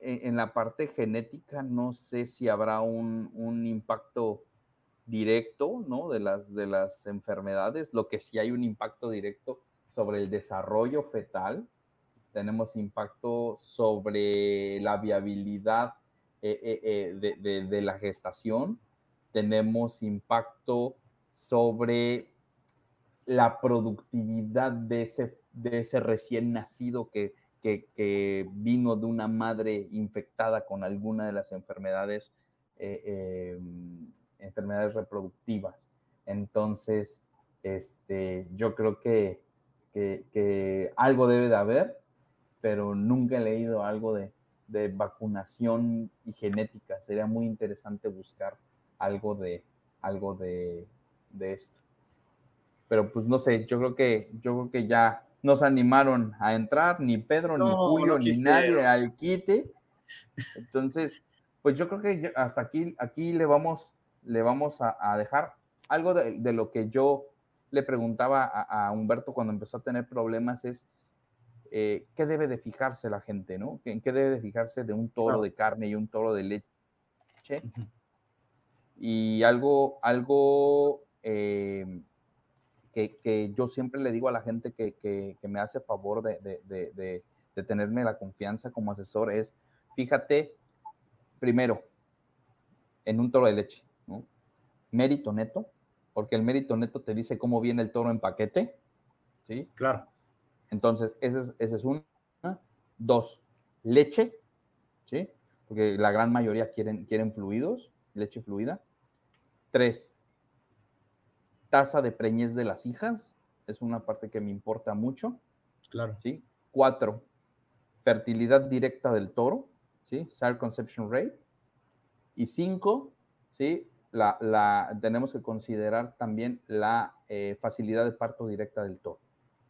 e, en la parte genética no sé si habrá un, impacto directo ¿no? de, las, de las enfermedades, lo que sí hay un impacto directo sobre el desarrollo fetal, tenemos impacto sobre la viabilidad eh, eh, eh, de, de, la gestación, tenemos impacto sobre la productividad de ese, de ese recién nacido que, que, vino de una madre infectada con alguna de las enfermedades, eh, em, enfermedades reproductivas. Entonces, este, yo creo que, que, algo debe de haber, pero nunca he leído algo de, de, vacunación y genética. Sería muy interesante buscar algo de, algo de, de esto. Pero pues no sé, yo creo que, yo creo que ya nos animaron a entrar, ni Pedro, ni Julio, ni nadie al quite. Entonces, pues yo creo que hasta aquí, aquí le vamos, le vamos a, dejar algo de, lo que yo le preguntaba a, Humberto cuando empezó a tener problemas es eh, qué debe de fijarse la gente, ¿no? ¿En qué debe de fijarse de un toro de carne y un toro de leche? Y algo, algo eh, que, yo siempre le digo a la gente que, me hace favor de, tenerme la confianza como asesor es, fíjate, primero, en un toro de leche, ¿no? Mérito neto, porque el mérito neto te dice cómo viene el toro en paquete, ¿sí? Claro. Entonces, esa es, esa es una. Dos, leche, ¿sí? Porque la gran mayoría quieren, quieren fluidos, leche fluida. Tres, tasa de preñez de las hijas, es una parte que me importa mucho. Claro. ¿sí? Cuatro, fertilidad directa del toro, ¿sí? Conception rate. Y cinco, ¿sí? La, la, tenemos que considerar también la eh, facilidad de parto directa del toro,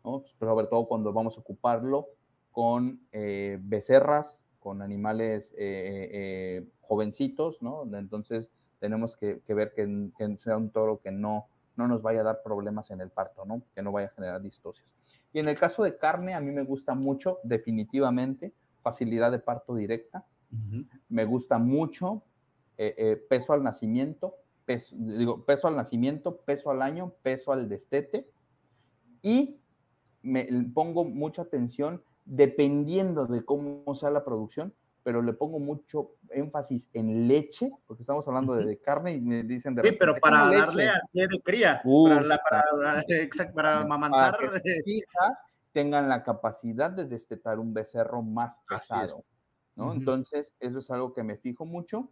¿no? Sobre todo cuando vamos a ocuparlo con eh, becerras, con animales eh, jovencitos, ¿no? Entonces tenemos que, que ver que, que, sea un toro que no, no nos vaya a dar problemas en el parto, ¿no? Que no vaya a generar distocias. Y en el caso de carne, a mí me gusta mucho, definitivamente, facilidad de parto directa. Uh -huh. Me gusta mucho eh, eh, peso al nacimiento, peso, digo, peso al nacimiento, peso al año, peso al destete. Y me pongo mucha atención, dependiendo de cómo sea la producción, pero le pongo mucho énfasis en leche, porque estamos hablando de, de carne y me dicen de Sí, pero para darle a pie de cría, para, la, para, exacto, para amamantar. Para que hijas tengan la capacidad de destetar un becerro más pesado, ¿no? Uh -huh. Entonces, eso es algo que me fijo mucho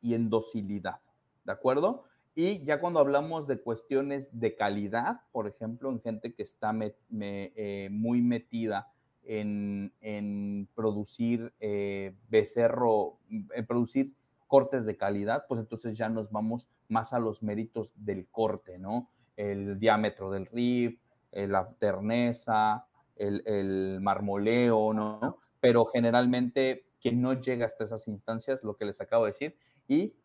y en docilidad, ¿de acuerdo? Y ya cuando hablamos de cuestiones de calidad, por ejemplo, en gente que está me, me, eh, muy metida en, en producir eh, becerro, en producir cortes de calidad, pues entonces ya nos vamos más a los méritos del corte, ¿no? El diámetro del rib, eh, la terneza, el, el, marmoleo, ¿no? Pero generalmente quien no llega hasta esas instancias, lo que les acabo de decir, y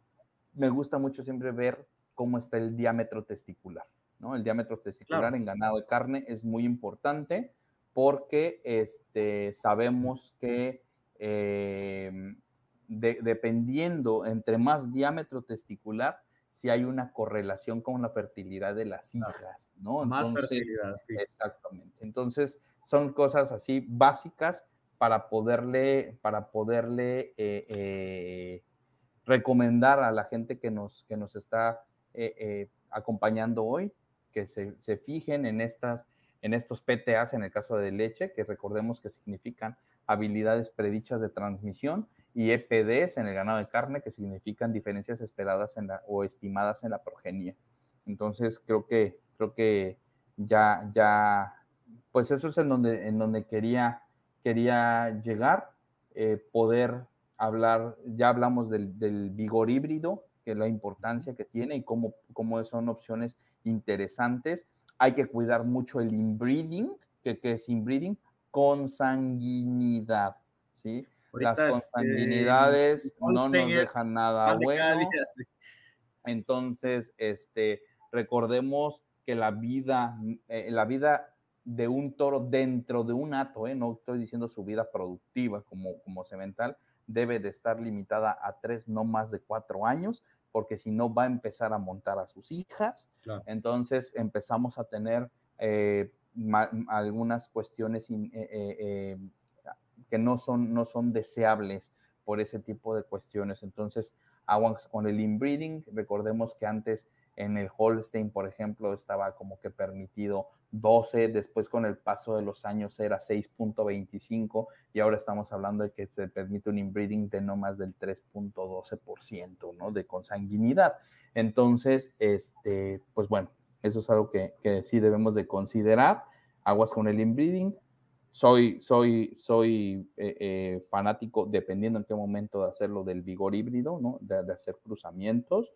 me gusta mucho siempre ver cómo está el diámetro testicular, ¿no? El diámetro testicular claro. en ganado de carne es muy importante porque este, sabemos que eh, de, dependiendo, entre más diámetro testicular, si hay una correlación con la fertilidad de las hijas, ¿no? Más Entonces, fertilidad, sí. Exactamente. Entonces, son cosas así básicas para poderle, para poderle eh, eh, recomendar a la gente que nos, que nos está eh, acompañando hoy, que se, se fijen en estas en estos PTAs en el caso de leche, que recordemos que significan habilidades predichas de transmisión, y EPDs en el ganado de carne, que significan diferencias esperadas en la, o estimadas en la progenie. Entonces, creo que, creo que ya, ya, pues eso es en donde, en donde quería, quería llegar, eh, poder hablar, ya hablamos del, del, vigor híbrido, que la importancia que tiene y cómo, cómo son opciones interesantes hay que cuidar mucho el inbreeding, que, que es inbreeding, consanguinidad, ¿sí? Ahorita Las consanguinidades este, no nos dejan nada bueno. Entonces, este, recordemos que la vida, eh, la vida de un toro dentro de un hato, eh, no estoy diciendo su vida productiva como, como semental, debe de estar limitada a tres, no más de cuatro años, porque si no va a empezar a montar a sus hijas. Claro. Entonces empezamos a tener eh, algunas cuestiones in, eh, eh, que no son, no son deseables por ese tipo de cuestiones. Entonces, aguas con el inbreeding, recordemos que antes en el Holstein, por ejemplo, estaba como que permitido 12, después con el paso de los años era 6.25 y ahora estamos hablando de que se permite un inbreeding de no más del 3.12%, ¿no? De consanguinidad. Entonces, este, pues bueno, eso es algo que, sí debemos de considerar. Aguas con el inbreeding. Soy, soy, soy eh, eh, fanático, dependiendo en qué momento de hacerlo, del vigor híbrido, ¿no? De hacer cruzamientos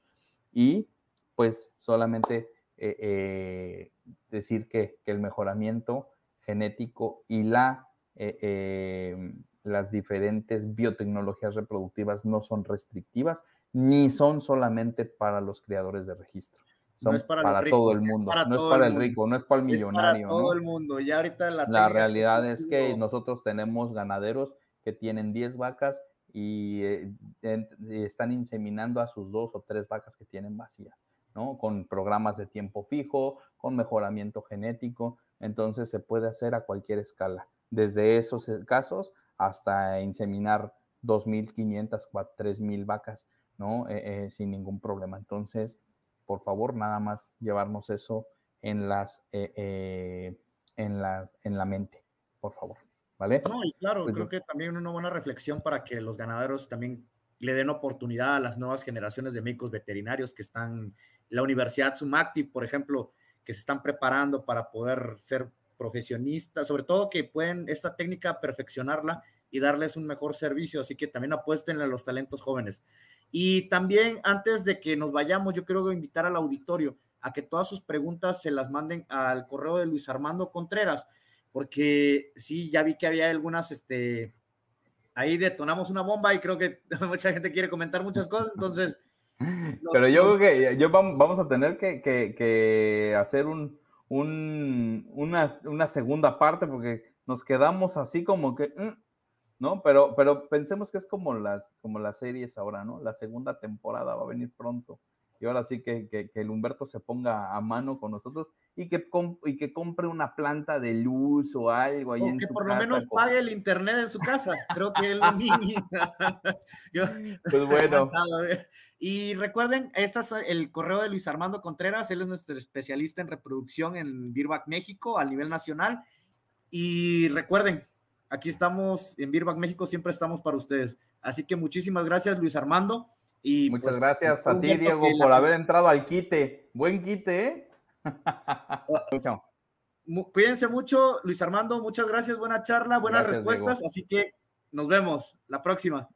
y pues solamente eh, eh, decir que, que, el mejoramiento genético y la, eh, las diferentes biotecnologías reproductivas no son restrictivas ni son solamente para los creadores de registro. Son no es para, para todo el mundo, no es para el, rico, no es para el millonario. Es para todo ¿no? el mundo. Y ahorita la, la realidad es que nosotros tenemos ganaderos que tienen 10 vacas y, y están inseminando a sus dos o tres vacas que tienen vacías. ¿No? Con programas de tiempo fijo, con mejoramiento genético, entonces se puede hacer a cualquier escala, desde esos casos hasta inseminar 2.500, 3.000 vacas, ¿no? Eh, eh, sin ningún problema. Entonces, por favor, nada más llevarnos eso en las, eh, en las, en la mente, por favor. ¿vale? No, y claro, pues creo que también una buena reflexión para que los ganaderos también le den oportunidad a las nuevas generaciones de médicos veterinarios que están, la Universidad Sumacti, por ejemplo, que se están preparando para poder ser profesionistas, sobre todo que pueden esta técnica perfeccionarla y darles un mejor servicio, así que también apuesten a los talentos jóvenes. Y también antes de que nos vayamos, yo quiero invitar al auditorio a que todas sus preguntas se las manden al correo de Luis Armando Contreras, porque sí, ya vi que había algunas, este, ahí detonamos una bomba y creo que mucha gente quiere comentar muchas cosas, entonces... Pero yo creo que yo vamos a tener que, que, hacer un, un, una, una, segunda parte porque nos quedamos así como que, mm, ¿no? Pero, pero pensemos que es como las, como las series ahora, ¿no? La segunda temporada va a venir pronto y ahora sí que, que, el Humberto se ponga a mano con nosotros y que, y que compre una planta de luz o algo ahí en que su por lo menos pague el internet en su casa. Creo que es lo mínimo. pues bueno. Y recuerden, ese es el correo de Luis Armando Contreras. Él es nuestro especialista en reproducción en Birback México a nivel nacional. Y recuerden, aquí estamos en Birback México, siempre estamos para ustedes. Así que muchísimas gracias, Luis Armando. Muchas pues, gracias a ti, Diego, por haber entrado al quite. Buen quite, ¿eh? Cuídense mucho, Luis Armando. Muchas gracias. Buena charla, buenas respuestas. Así que nos vemos la próxima.